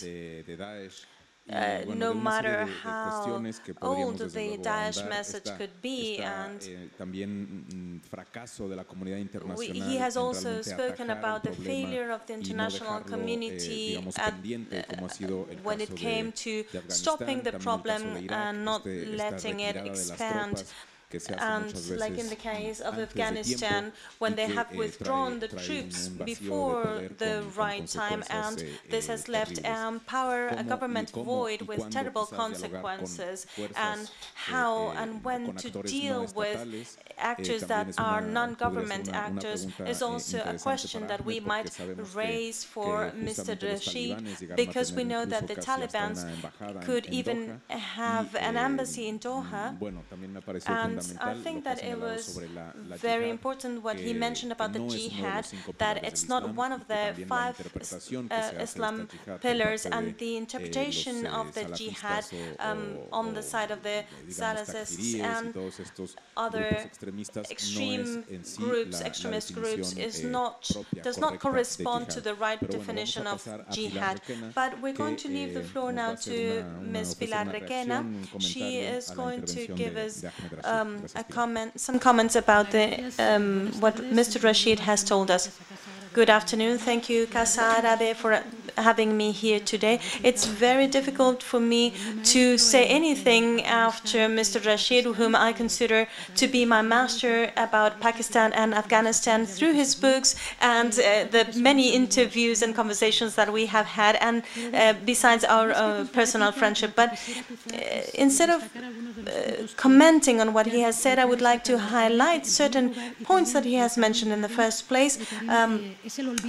uh, no matter how old the Daesh message could be. And eh, mm, we, he has also spoken about the failure of the international eh, community at, when it came to stopping the problem and not letting it expand and like in the case of Afghanistan, when they have eh, withdrawn the troops before the right time, and this has left um, power, a government void with terrible consequences, and how eh, and when to deal with actors that are non-government actors is also a question that we might raise for Mr. Rashid, because we know that the Taliban could even have an embassy in Doha, and I think that it was very important what he mentioned about the jihad, that it's not one of the five uh, Islam pillars, and the interpretation of the jihad um, on the side of the Salafists and other extreme groups, extremist groups, is not does not correspond to the right definition of jihad. But we're going to leave the floor now to Ms. Pilar Requena. She is going to give us um, a comment, some comments about the, um, what Mr. Rashid has told us. Good afternoon. Thank you, Casa Arabe, for having me here today. It's very difficult for me to say anything after Mr. Rashid, whom I consider to be my master about Pakistan and Afghanistan through his books and uh, the many interviews and conversations that we have had, and uh, besides our uh, personal friendship. But uh, instead of uh, commenting on what he has said, I would like to highlight certain points that he has mentioned in the first place. Um,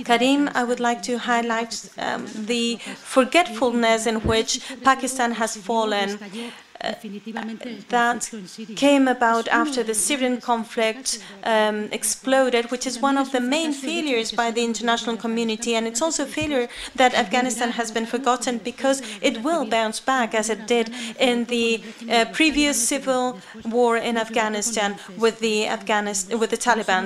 Karim, I would like to highlight um, the forgetfulness in which Pakistan has fallen that came about after the Syrian conflict um, exploded, which is one of the main failures by the international community. And it's also a failure that Afghanistan has been forgotten because it will bounce back as it did in the uh, previous civil war in Afghanistan with the Afghanistan with the Taliban.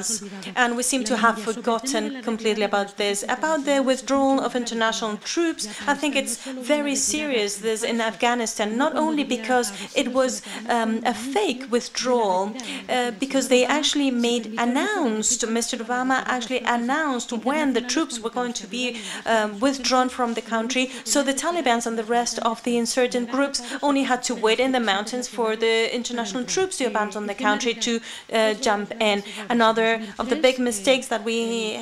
And we seem to have forgotten completely about this. About the withdrawal of international troops, I think it's very serious this in Afghanistan, not only because because it was um, a fake withdrawal, uh, because they actually made announced, Mr. Obama actually announced when the troops were going to be um, withdrawn from the country. So the Taliban and the rest of the insurgent groups only had to wait in the mountains for the international troops to abandon the country to uh, jump in. Another of the big mistakes that we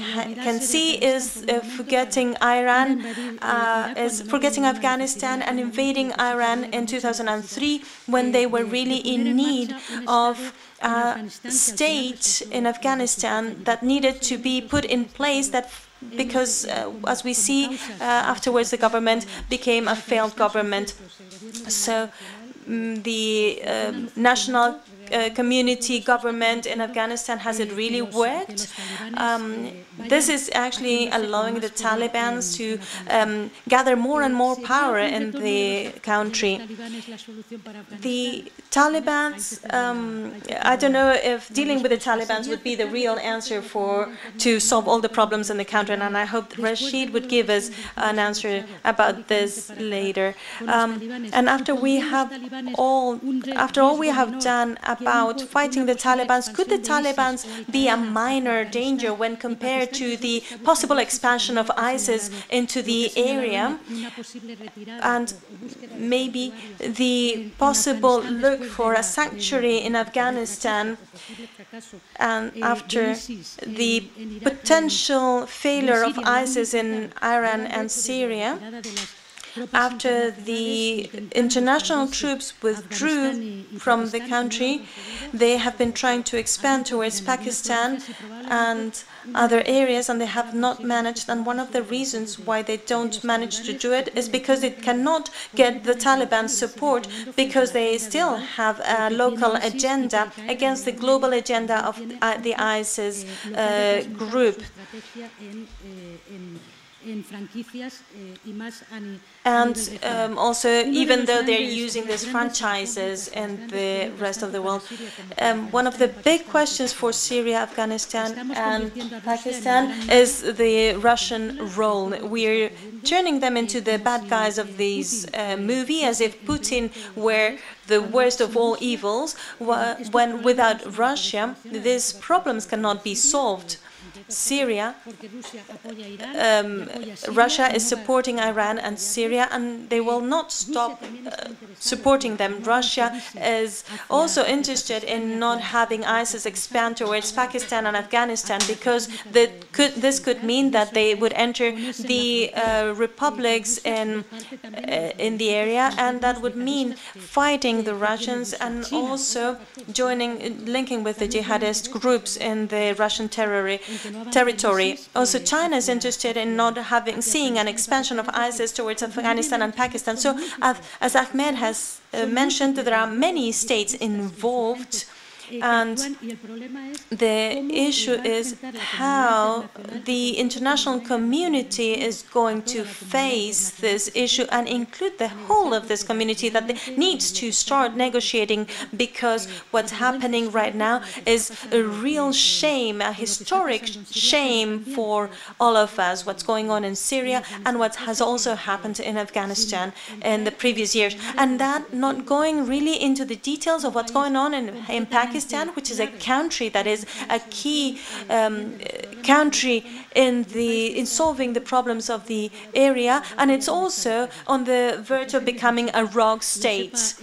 can see is uh, forgetting Iran, uh, is forgetting Afghanistan and invading Iran in 2003 when they were really in need of a state in Afghanistan that needed to be put in place that because uh, as we see uh, afterwards the government became a failed government. So um, the uh, national uh, community government in Afghanistan, has it really worked? Um, this is actually allowing the Taliban to um, gather more and more power in the country. The Taliban, um, I don't know if dealing with the Taliban would be the real answer for to solve all the problems in the country, and I hope Rashid would give us an answer about this later. Um, and after we have all, after all we have done about fighting the Taliban, could the Taliban be a minor danger when compared to the possible expansion of ISIS into the area? And maybe the possible look for a sanctuary in Afghanistan and after the potential failure of ISIS in Iran and Syria, after the international troops withdrew from the country, they have been trying to expand towards Pakistan and other areas, and they have not managed. And one of the reasons why they don't manage to do it is because they cannot get the Taliban support because they still have a local agenda against the global agenda of the ISIS uh, group. And um, also, even though they're using these franchises in the rest of the world, um, one of the big questions for Syria, Afghanistan, and Pakistan is the Russian role. We're turning them into the bad guys of this uh, movie, as if Putin were the worst of all evils, when without Russia, these problems cannot be solved. Syria, um, Russia is supporting Iran and Syria, and they will not stop uh, supporting them. Russia is also interested in not having ISIS expand towards Pakistan and Afghanistan because could, this could mean that they would enter the uh, republics in uh, in the area, and that would mean fighting the Russians and also joining, linking with the jihadist groups in the Russian terror territory. Also, China is interested in not having seeing an expansion of ISIS towards Afghanistan and Pakistan. So, as Ahmed has uh, mentioned, there are many states involved And the issue is how the international community is going to face this issue and include the whole of this community that needs to start negotiating because what's happening right now is a real shame, a historic shame for all of us, what's going on in Syria and what has also happened in Afghanistan in the previous years. And that not going really into the details of what's going on in, in Pakistan, which is a country that is a key um, country in the in solving the problems of the area, and it's also on the verge of becoming a rogue state.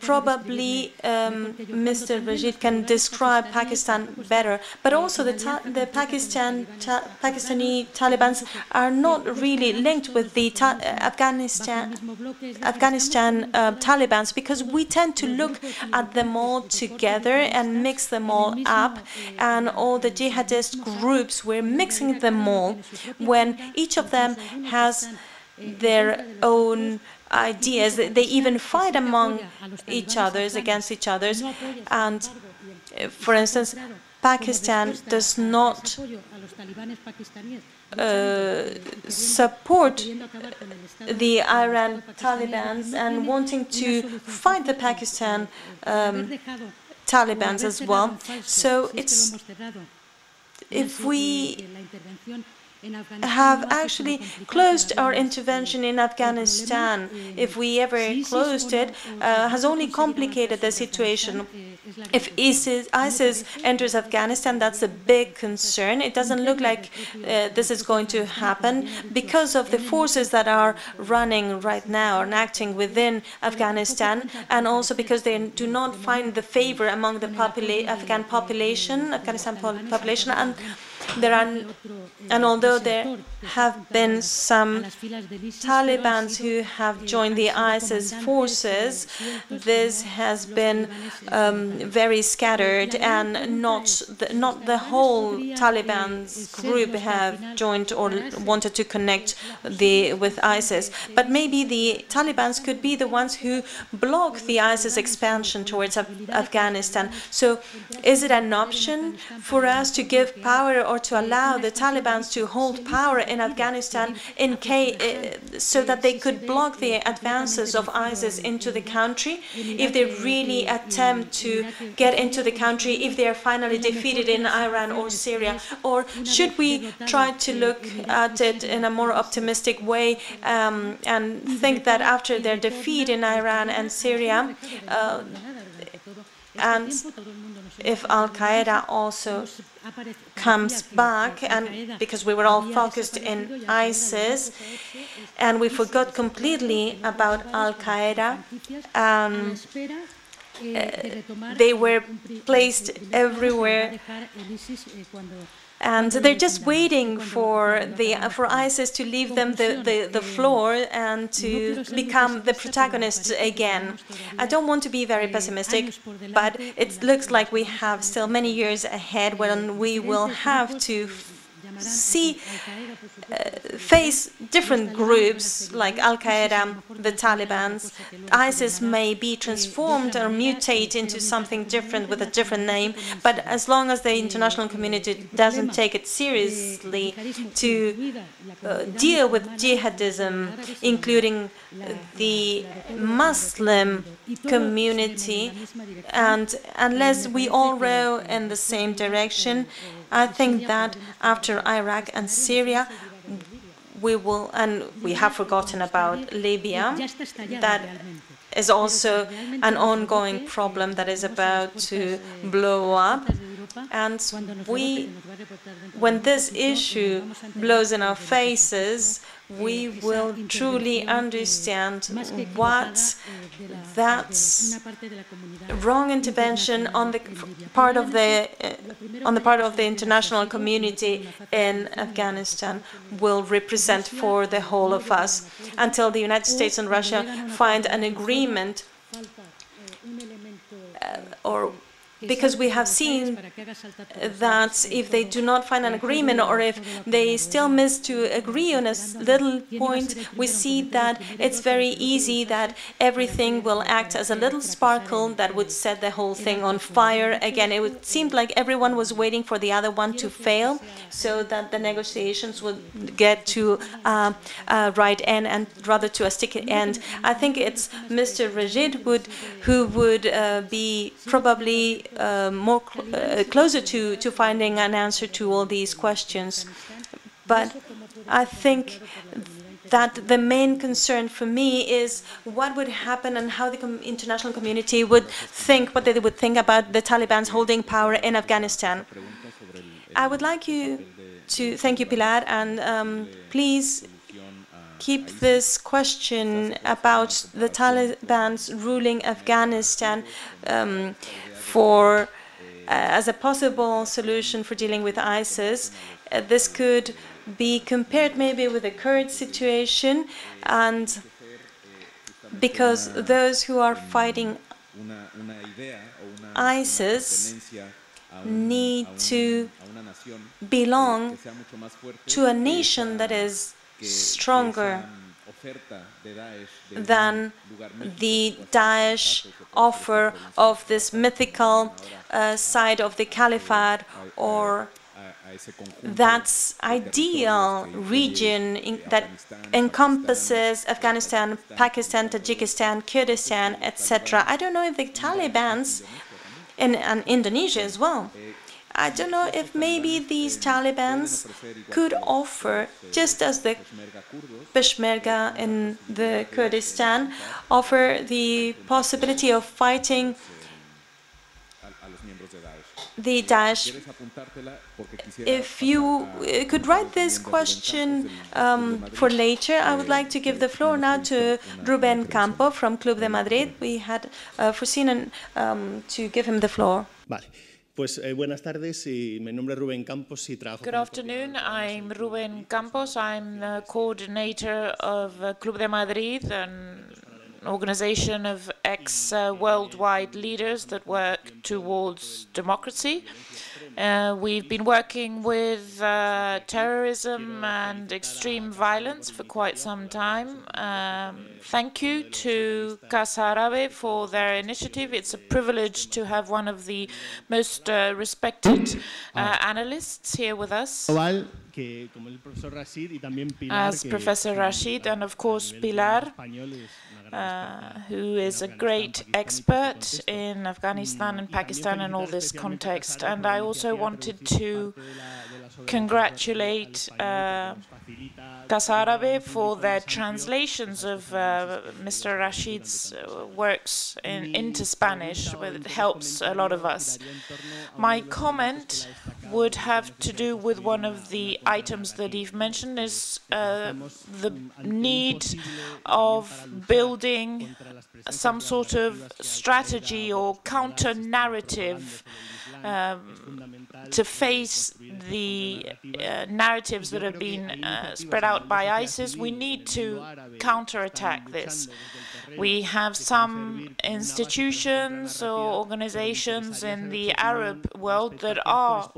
Probably um, Mr. Rashid can describe Pakistan better, but also the, the Pakistan ta Pakistani Taliban are not really linked with the ta Afghanistan Afghanistan uh, Taliban because we tend to look at them all together and mix them all up, and all the jihadist groups we're mixing them all when each of them has their own ideas. They even fight among each others, against each others. And for instance, Pakistan does not uh, support the Iran Taliban's and wanting to fight the Pakistan um, Taliban as well. So it's if we have actually closed our intervention in Afghanistan, if we ever closed it, uh, has only complicated the situation. If ISIS, ISIS, enters Afghanistan, that's a big concern. It doesn't look like uh, this is going to happen because of the forces that are running right now and acting within Afghanistan, and also because they do not find the favor among the popula Afghan population, Afghanistan population, and there are, and although there have been some Taliban who have joined the ISIS forces, this has been um, very scattered, and not the, not the whole Taliban group have joined or wanted to connect the with ISIS. But maybe the Taliban could be the ones who block the ISIS expansion towards Af Afghanistan. So, is it an option for us to give power or to allow the Taliban to hold power in Afghanistan in uh, so that they could block the advances of ISIS into the country if they really attempt to get into the country, if they are finally defeated in Iran or Syria? Or should we try to look at it in a more optimistic way um, and think that after their defeat in Iran and Syria, uh, and if Al Qaeda also comes back, and because we were all focused in ISIS, and we forgot completely about Al Qaeda. Um, uh, they were placed everywhere and they're just waiting for the for ISIS to leave them the, the, the floor and to become the protagonists again. I don't want to be very pessimistic, but it looks like we have still many years ahead when we will have to see, uh, face different groups like Al Qaeda, the Taliban. ISIS may be transformed or mutate into something different with a different name, but as long as the international community doesn't take it seriously to uh, deal with jihadism, including the Muslim community, and unless we all row in the same direction, I think that after Iraq and Syria, we will, and we have forgotten about Libya, that is also an ongoing problem that is about to blow up. And we, when this issue blows in our faces, we will truly understand what that wrong intervention on the part of the uh, on the part of the international community in Afghanistan will represent for the whole of us until the United States and Russia find an agreement uh, or because we have seen that if they do not find an agreement or if they still miss to agree on a little point, we see that it's very easy that everything will act as a little sparkle that would set the whole thing on fire. Again, it seemed like everyone was waiting for the other one to fail so that the negotiations would get to uh, uh, right end and rather to a sticky end. I think it's Mr. Rashid would, who would uh, be probably uh, more cl uh, closer to, to finding an answer to all these questions. But I think that the main concern for me is what would happen and how the com international community would think, what they would think about the Taliban's holding power in Afghanistan. I would like you to thank you, Pilar, and um, please keep this question about the Taliban's ruling Afghanistan um, for uh, as a possible solution for dealing with ISIS. Uh, this could be compared maybe with the Kurd situation and because those who are fighting ISIS need to belong to a nation that is stronger than the Daesh offer of this mythical uh, side of the caliphate or that ideal region in, that encompasses Afghanistan, Pakistan, Tajikistan, Kurdistan, etc. I don't know if the Taliban's in, and Indonesia as well I don't know if maybe these Talibans could offer, just as the Peshmerga in the Kurdistan, offer the possibility of fighting the Daesh. If you could write this question um, for later, I would like to give the floor now to Ruben Campo from Club de Madrid. We had uh, foreseen um, to give him the floor. Vale. Pues eh, buenas tardes, y mi nombre es Rubén Campos y trabajo. Good afternoon, I'm Rubén Campos. I'm the coordinator of uh, Club de Madrid, an organization of ex-worldwide uh, leaders that work towards democracy. Uh, we've been working with uh, terrorism and extreme violence for quite some time. Um, thank you to Casa Árabe for their initiative. It's a privilege to have one of the most uh, respected uh, analysts here with us. As Professor Rashid and of course Pilar, uh, who is a great expert in Afghanistan and Pakistan and all this context. And I also wanted to congratulate uh, Casa Árabe for their translations of uh, Mr. Rashid's uh, works in, into Spanish, it helps a lot of us. My comment would have to do with one of the items that Yves mentioned, is uh, the need of building some sort of strategy or counter-narrative um, to face the uh, narratives that have been uh, spread out by ISIS, we need to counterattack this. We have some institutions or organizations in the Arab world that are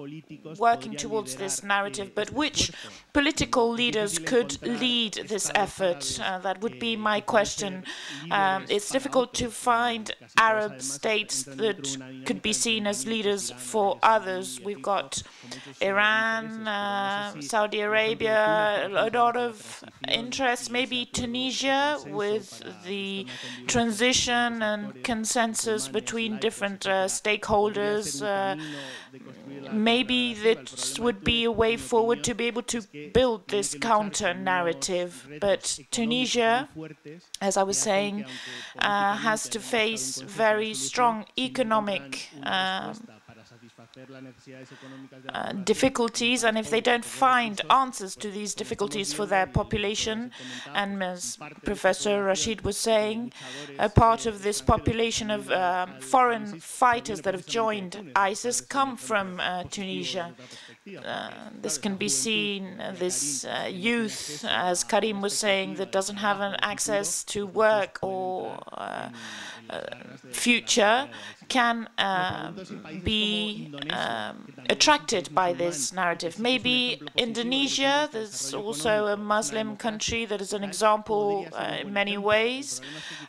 working towards this narrative, but which political leaders could lead this effort? Uh, that would be my question. Um, it's difficult to find Arab states that could be seen as leaders for others. We've got Iran, uh, Saudi Arabia, a lot of interest, maybe Tunisia with the transition and consensus between different uh, stakeholders. Uh, maybe this would be a way forward to be able to build this counter narrative. But Tunisia, as I was saying, uh, has to face very strong economic um, uh, difficulties, and if they don't find answers to these difficulties for their population, and as Professor Rashid was saying, a part of this population of uh, foreign fighters that have joined ISIS come from uh, Tunisia. Uh, this can be seen, uh, this uh, youth, as Karim was saying, that doesn't have an access to work or future can uh, be um, attracted by this narrative. Maybe Indonesia, there's also a Muslim country that is an example uh, in many ways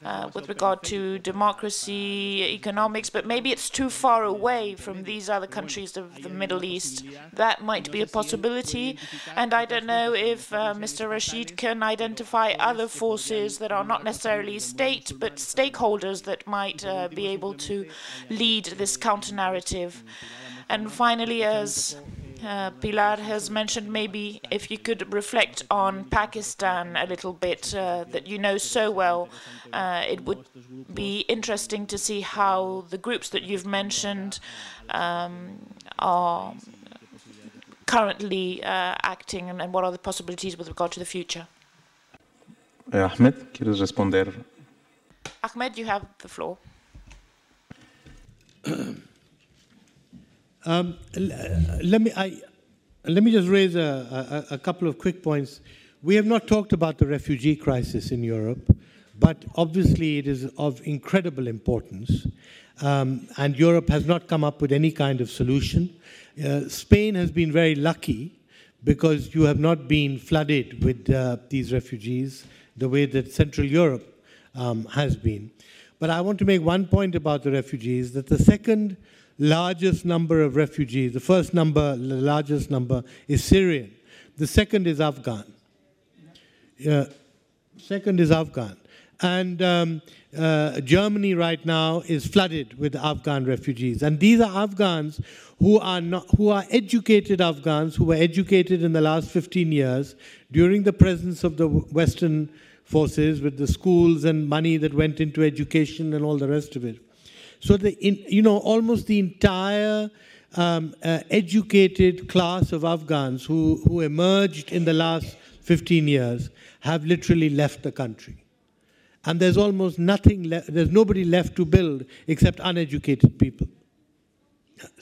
uh, with regard to democracy, economics, but maybe it's too far away from these other countries of the Middle East. That might be a possibility, and I don't know if uh, Mr. Rashid can identify other forces that are not necessarily state, but stakeholders that might uh, be able to lead this counter narrative. And finally, as uh, Pilar has mentioned, maybe if you could reflect on Pakistan a little bit, uh, that you know so well, uh, it would be interesting to see how the groups that you've mentioned um, are currently uh, acting and, and, what are the possibilities with regard to the future. Eh, Ahmed, ¿quieres responder? Ahmed, you have the floor. Um, let me I, let me just raise a, a, a, couple of quick points. We have not talked about the refugee crisis in Europe, but obviously it is of incredible importance. Um, and Europe has not come up with any kind of solution. Uh, Spain has been very lucky because you have not been flooded with uh, these refugees the way that Central Europe um, has been. But I want to make one point about the refugees that the second largest number of refugees, the first number, the largest number, is Syrian. The second is Afghan. Uh, second is Afghan. And um, uh, Germany right now is flooded with Afghan refugees. And these are Afghans who are, not, who are educated Afghans, who were educated in the last 15 years during the presence of the Western forces with the schools and money that went into education and all the rest of it. So, the, in, you know, almost the entire um, uh, educated class of Afghans who, who emerged in the last 15 years have literally left the country. And there's almost nothing left, there's nobody left to build except uneducated people.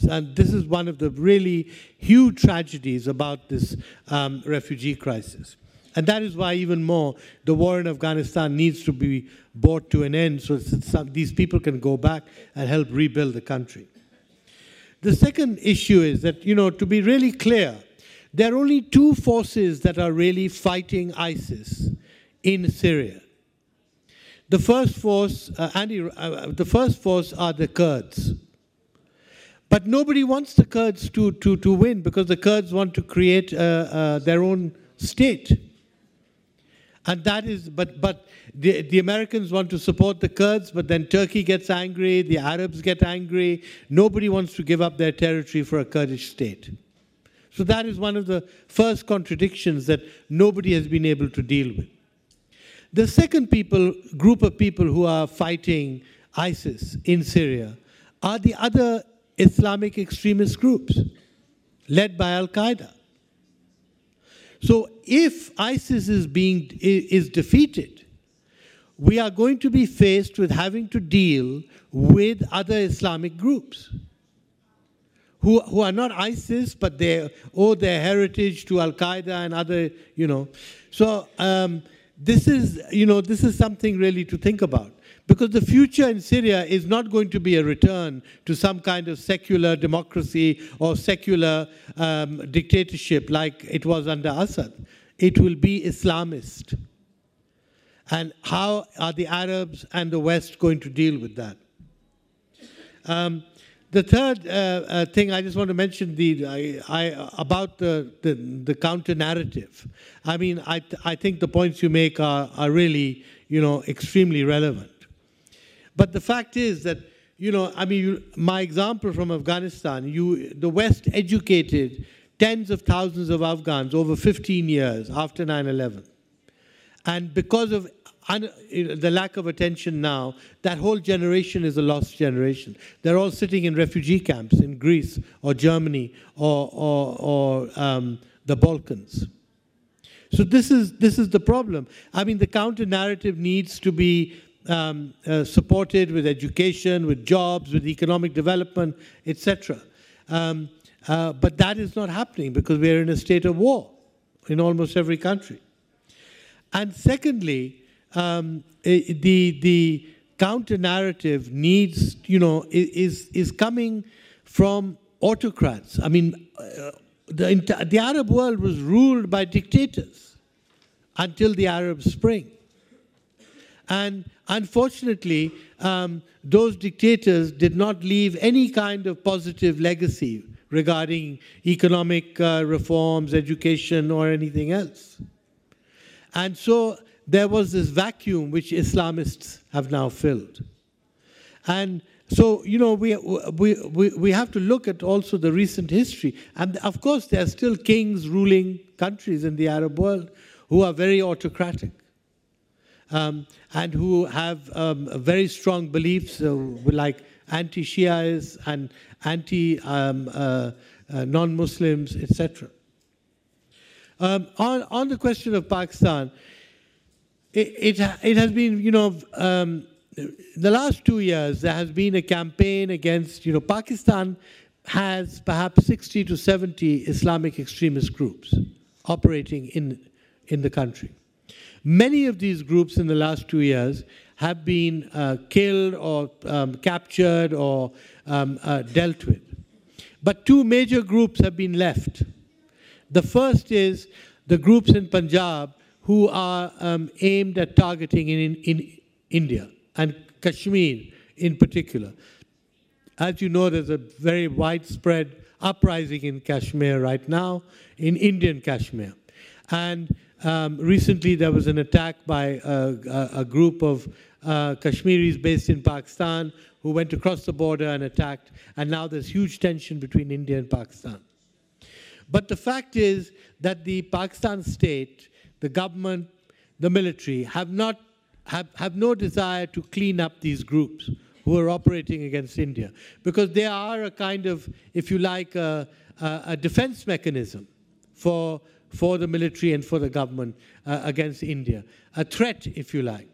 And this is one of the really huge tragedies about this um, refugee crisis. And that is why, even more, the war in Afghanistan needs to be brought to an end so that these people can go back and help rebuild the country. The second issue is that, you know, to be really clear, there are only two forces that are really fighting ISIS in Syria. The first force, uh, Andy, uh, the first force are the Kurds. But nobody wants the Kurds to, to, to win because the Kurds want to create uh, uh their own state. And that is, but, but the, the Americans want to support the Kurds, but then Turkey gets angry, the Arabs get angry. Nobody wants to give up their territory for a Kurdish state. So that is one of the first contradictions that nobody has been able to deal with. The second people, group of people who are fighting ISIS in Syria are the other Islamic extremist groups led by Al Qaeda. So if ISIS is being is defeated, we are going to be faced with having to deal with other Islamic groups who, who are not ISIS, but they owe their heritage to Al Qaeda and other, you know. So um, this is, you know, this is something really to think about. Because the future in Syria is not going to be a return to some kind of secular democracy or secular um, dictatorship like it was under Assad. It will be Islamist. And how are the Arabs and the West going to deal with that? Um, the third uh, uh, thing I just want to mention the I, I, about the, the, the counter narrative. I mean, I, I think the points you make are, are really you know extremely relevant. But the fact is that, you know, I mean, you, my example from Afghanistan, you, the West educated tens of thousands of Afghans over 15 years after 9 11. And because of the lack of attention now, that whole generation is a lost generation. They're all sitting in refugee camps in Greece or Germany or, or, or um, the Balkans. So this is this is the problem. I mean, the counter narrative needs to be um, uh, supported with education, with jobs, with economic development, etc. Um, uh, but that is not happening because we are in a state of war in almost every country. And secondly, um, the, the counter narrative needs, you know, is, is coming from autocrats. I mean, uh, the, the Arab world was ruled by dictators until the Arab Spring. And unfortunately, um, those dictators did not leave any kind of positive legacy regarding economic uh, reforms, education, or anything else. And so there was this vacuum which Islamists have now filled. And so, you know, we, we, we, we have to look at also the recent history. And of course, there are still kings ruling countries in the Arab world who are very autocratic um, and who have um, very strong beliefs, uh, like anti Shias and anti um, uh, uh, non Muslims, etc. Um, on, on the question of Pakistan, it, it, it has been, you know, um, the last two years, there has been a campaign against, you know, Pakistan has perhaps 60 to 70 Islamic extremist groups operating in, in the country. Many of these groups in the last two years have been uh, killed or um, captured or um, uh, dealt with. But two major groups have been left. The first is the groups in Punjab who are um, aimed at targeting in, in India and Kashmir in particular. As you know, there's a very widespread uprising in Kashmir right now, in Indian Kashmir. And um, recently there was an attack by a, a, group of uh, Kashmiris based in Pakistan who went across the border and attacked, and now there's huge tension between India and Pakistan. But the fact is that the Pakistan state, the government, the military have not have, have no desire to clean up these groups who are operating against India because they are a kind of, if you like, a, a defense mechanism for, for the military and for the government uh, against India, a threat, if you like.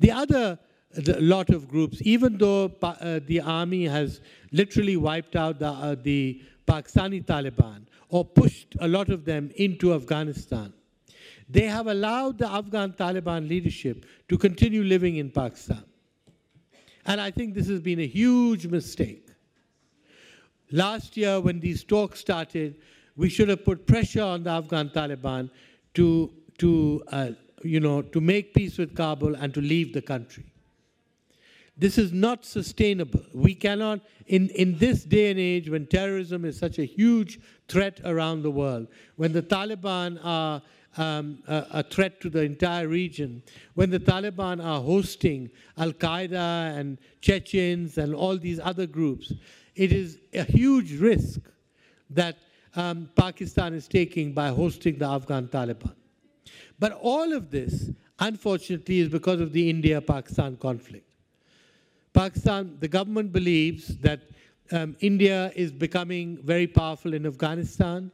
The other the lot of groups, even though uh, the army has literally wiped out the, uh, the Pakistani Taliban or pushed a lot of them into Afghanistan, they have allowed the Afghan Taliban leadership to continue living in Pakistan. And I think this has been a huge mistake. Last year, when these talks started, we should have put pressure on the Afghan Taliban to, to, uh, you know, to make peace with Kabul and to leave the country. This is not sustainable. We cannot, in, in this day and age when terrorism is such a huge threat around the world, when the Taliban are um, a, a, threat to the entire region. When the Taliban are hosting Al Qaeda and Chechens and all these other groups, it is a huge risk that um, Pakistan is taking by hosting the Afghan Taliban. But all of this, unfortunately, is because of the India Pakistan conflict. Pakistan, the government believes that um, India is becoming very powerful in Afghanistan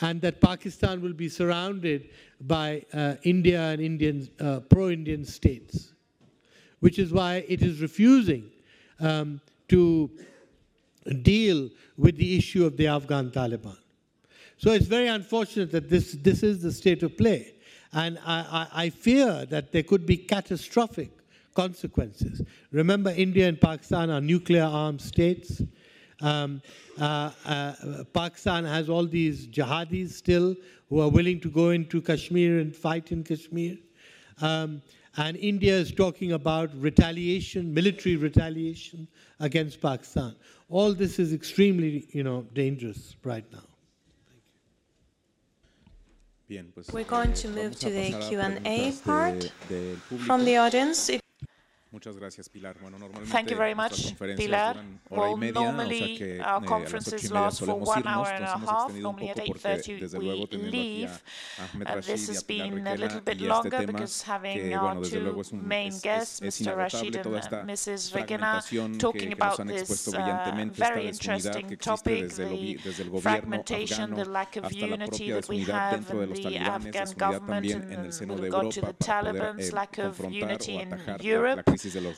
and that Pakistan will be surrounded by uh, India and Indian, uh, pro-Indian states, which is why it is refusing um, to deal with the issue of the Afghan Taliban. So it's very unfortunate that this, this is the state of play. And I, I, I fear that there could be catastrophic consequences. Remember, India and Pakistan are nuclear armed states. Um, uh, uh, Pakistan has all these jihadis still who are willing to go into Kashmir and fight in Kashmir. Um, and India is talking about retaliation, military retaliation against Pakistan. All this is extremely, you know, dangerous right now. We're going to move to the Q&A part from the audience. If Muchas gracias, Pilar. Bueno, normalmente Thank you very much, Pilar. Well, normally o sea que, our conferences last for one hour and a half. Normally at 8.30 we leave. Uh, this has been a little bit longer because having our two main guests, Mr. Rashid and uh, Mrs. Regina, talking about this uh, very interesting topic, the fragmentation, the lack of unity that we have in the Afghan government and regard to the Taliban's lack of unity in Europe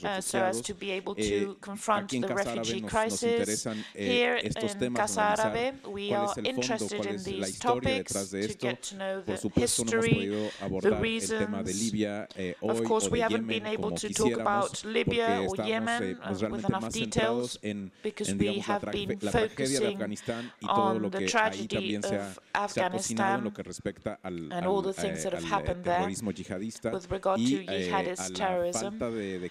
uh, so as to be able to confront the refugee crisis. Here in Casa Árabe, we are interested in these topics to get to know the history, the reasons. Of course, we haven't been able to talk about Libya or Yemen uh, with enough details because we have been focusing on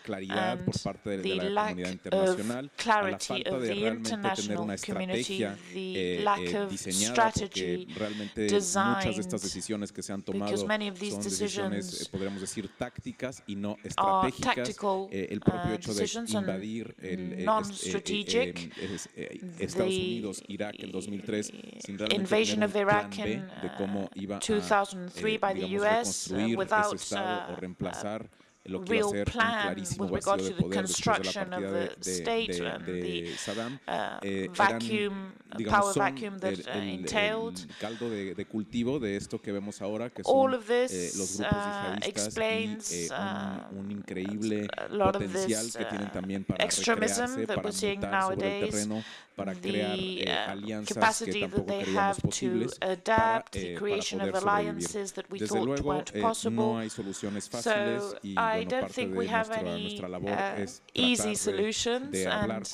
the tragedy of Afghanistan and all the things that have happened there with regard to jihadist terrorism and the lack of clarity of the international community, the lack of strategy designed, because many of these decisions are tactical uh, decisions and non-strategic. The invasion of Iraq in uh, 2003 by the US uh, without uh, uh real plan with regard to the construction of the state and the uh, vacuum, power vacuum that uh, entailed. All of this uh, explains uh, a lot of this uh, extremism that we're seeing nowadays the uh, capacity that they have to adapt, the creation of alliances that we thought weren't possible. So I don't think we have any uh, easy solutions, and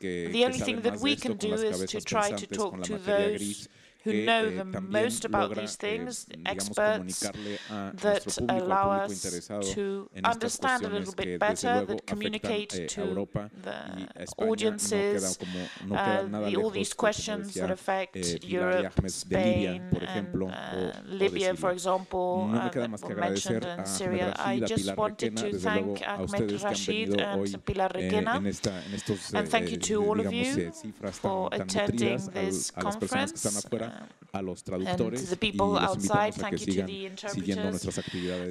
the only thing that we can do to try to talk to those who know the most about these things, experts that allow us to understand a little bit better, that communicate to the audiences uh, the, all these questions that affect Europe, Spain, and uh, Libya, for example, uh, were mentioned in Syria. I just wanted to thank Ahmed Rashid and Pilar Requena, and thank you to all of you for attending this conference a los traductores and the people outside, thank you to the interpreters,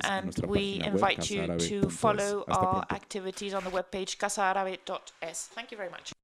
and we invite you to follow our activities on the webpage casaarabe.es. Thank you very much.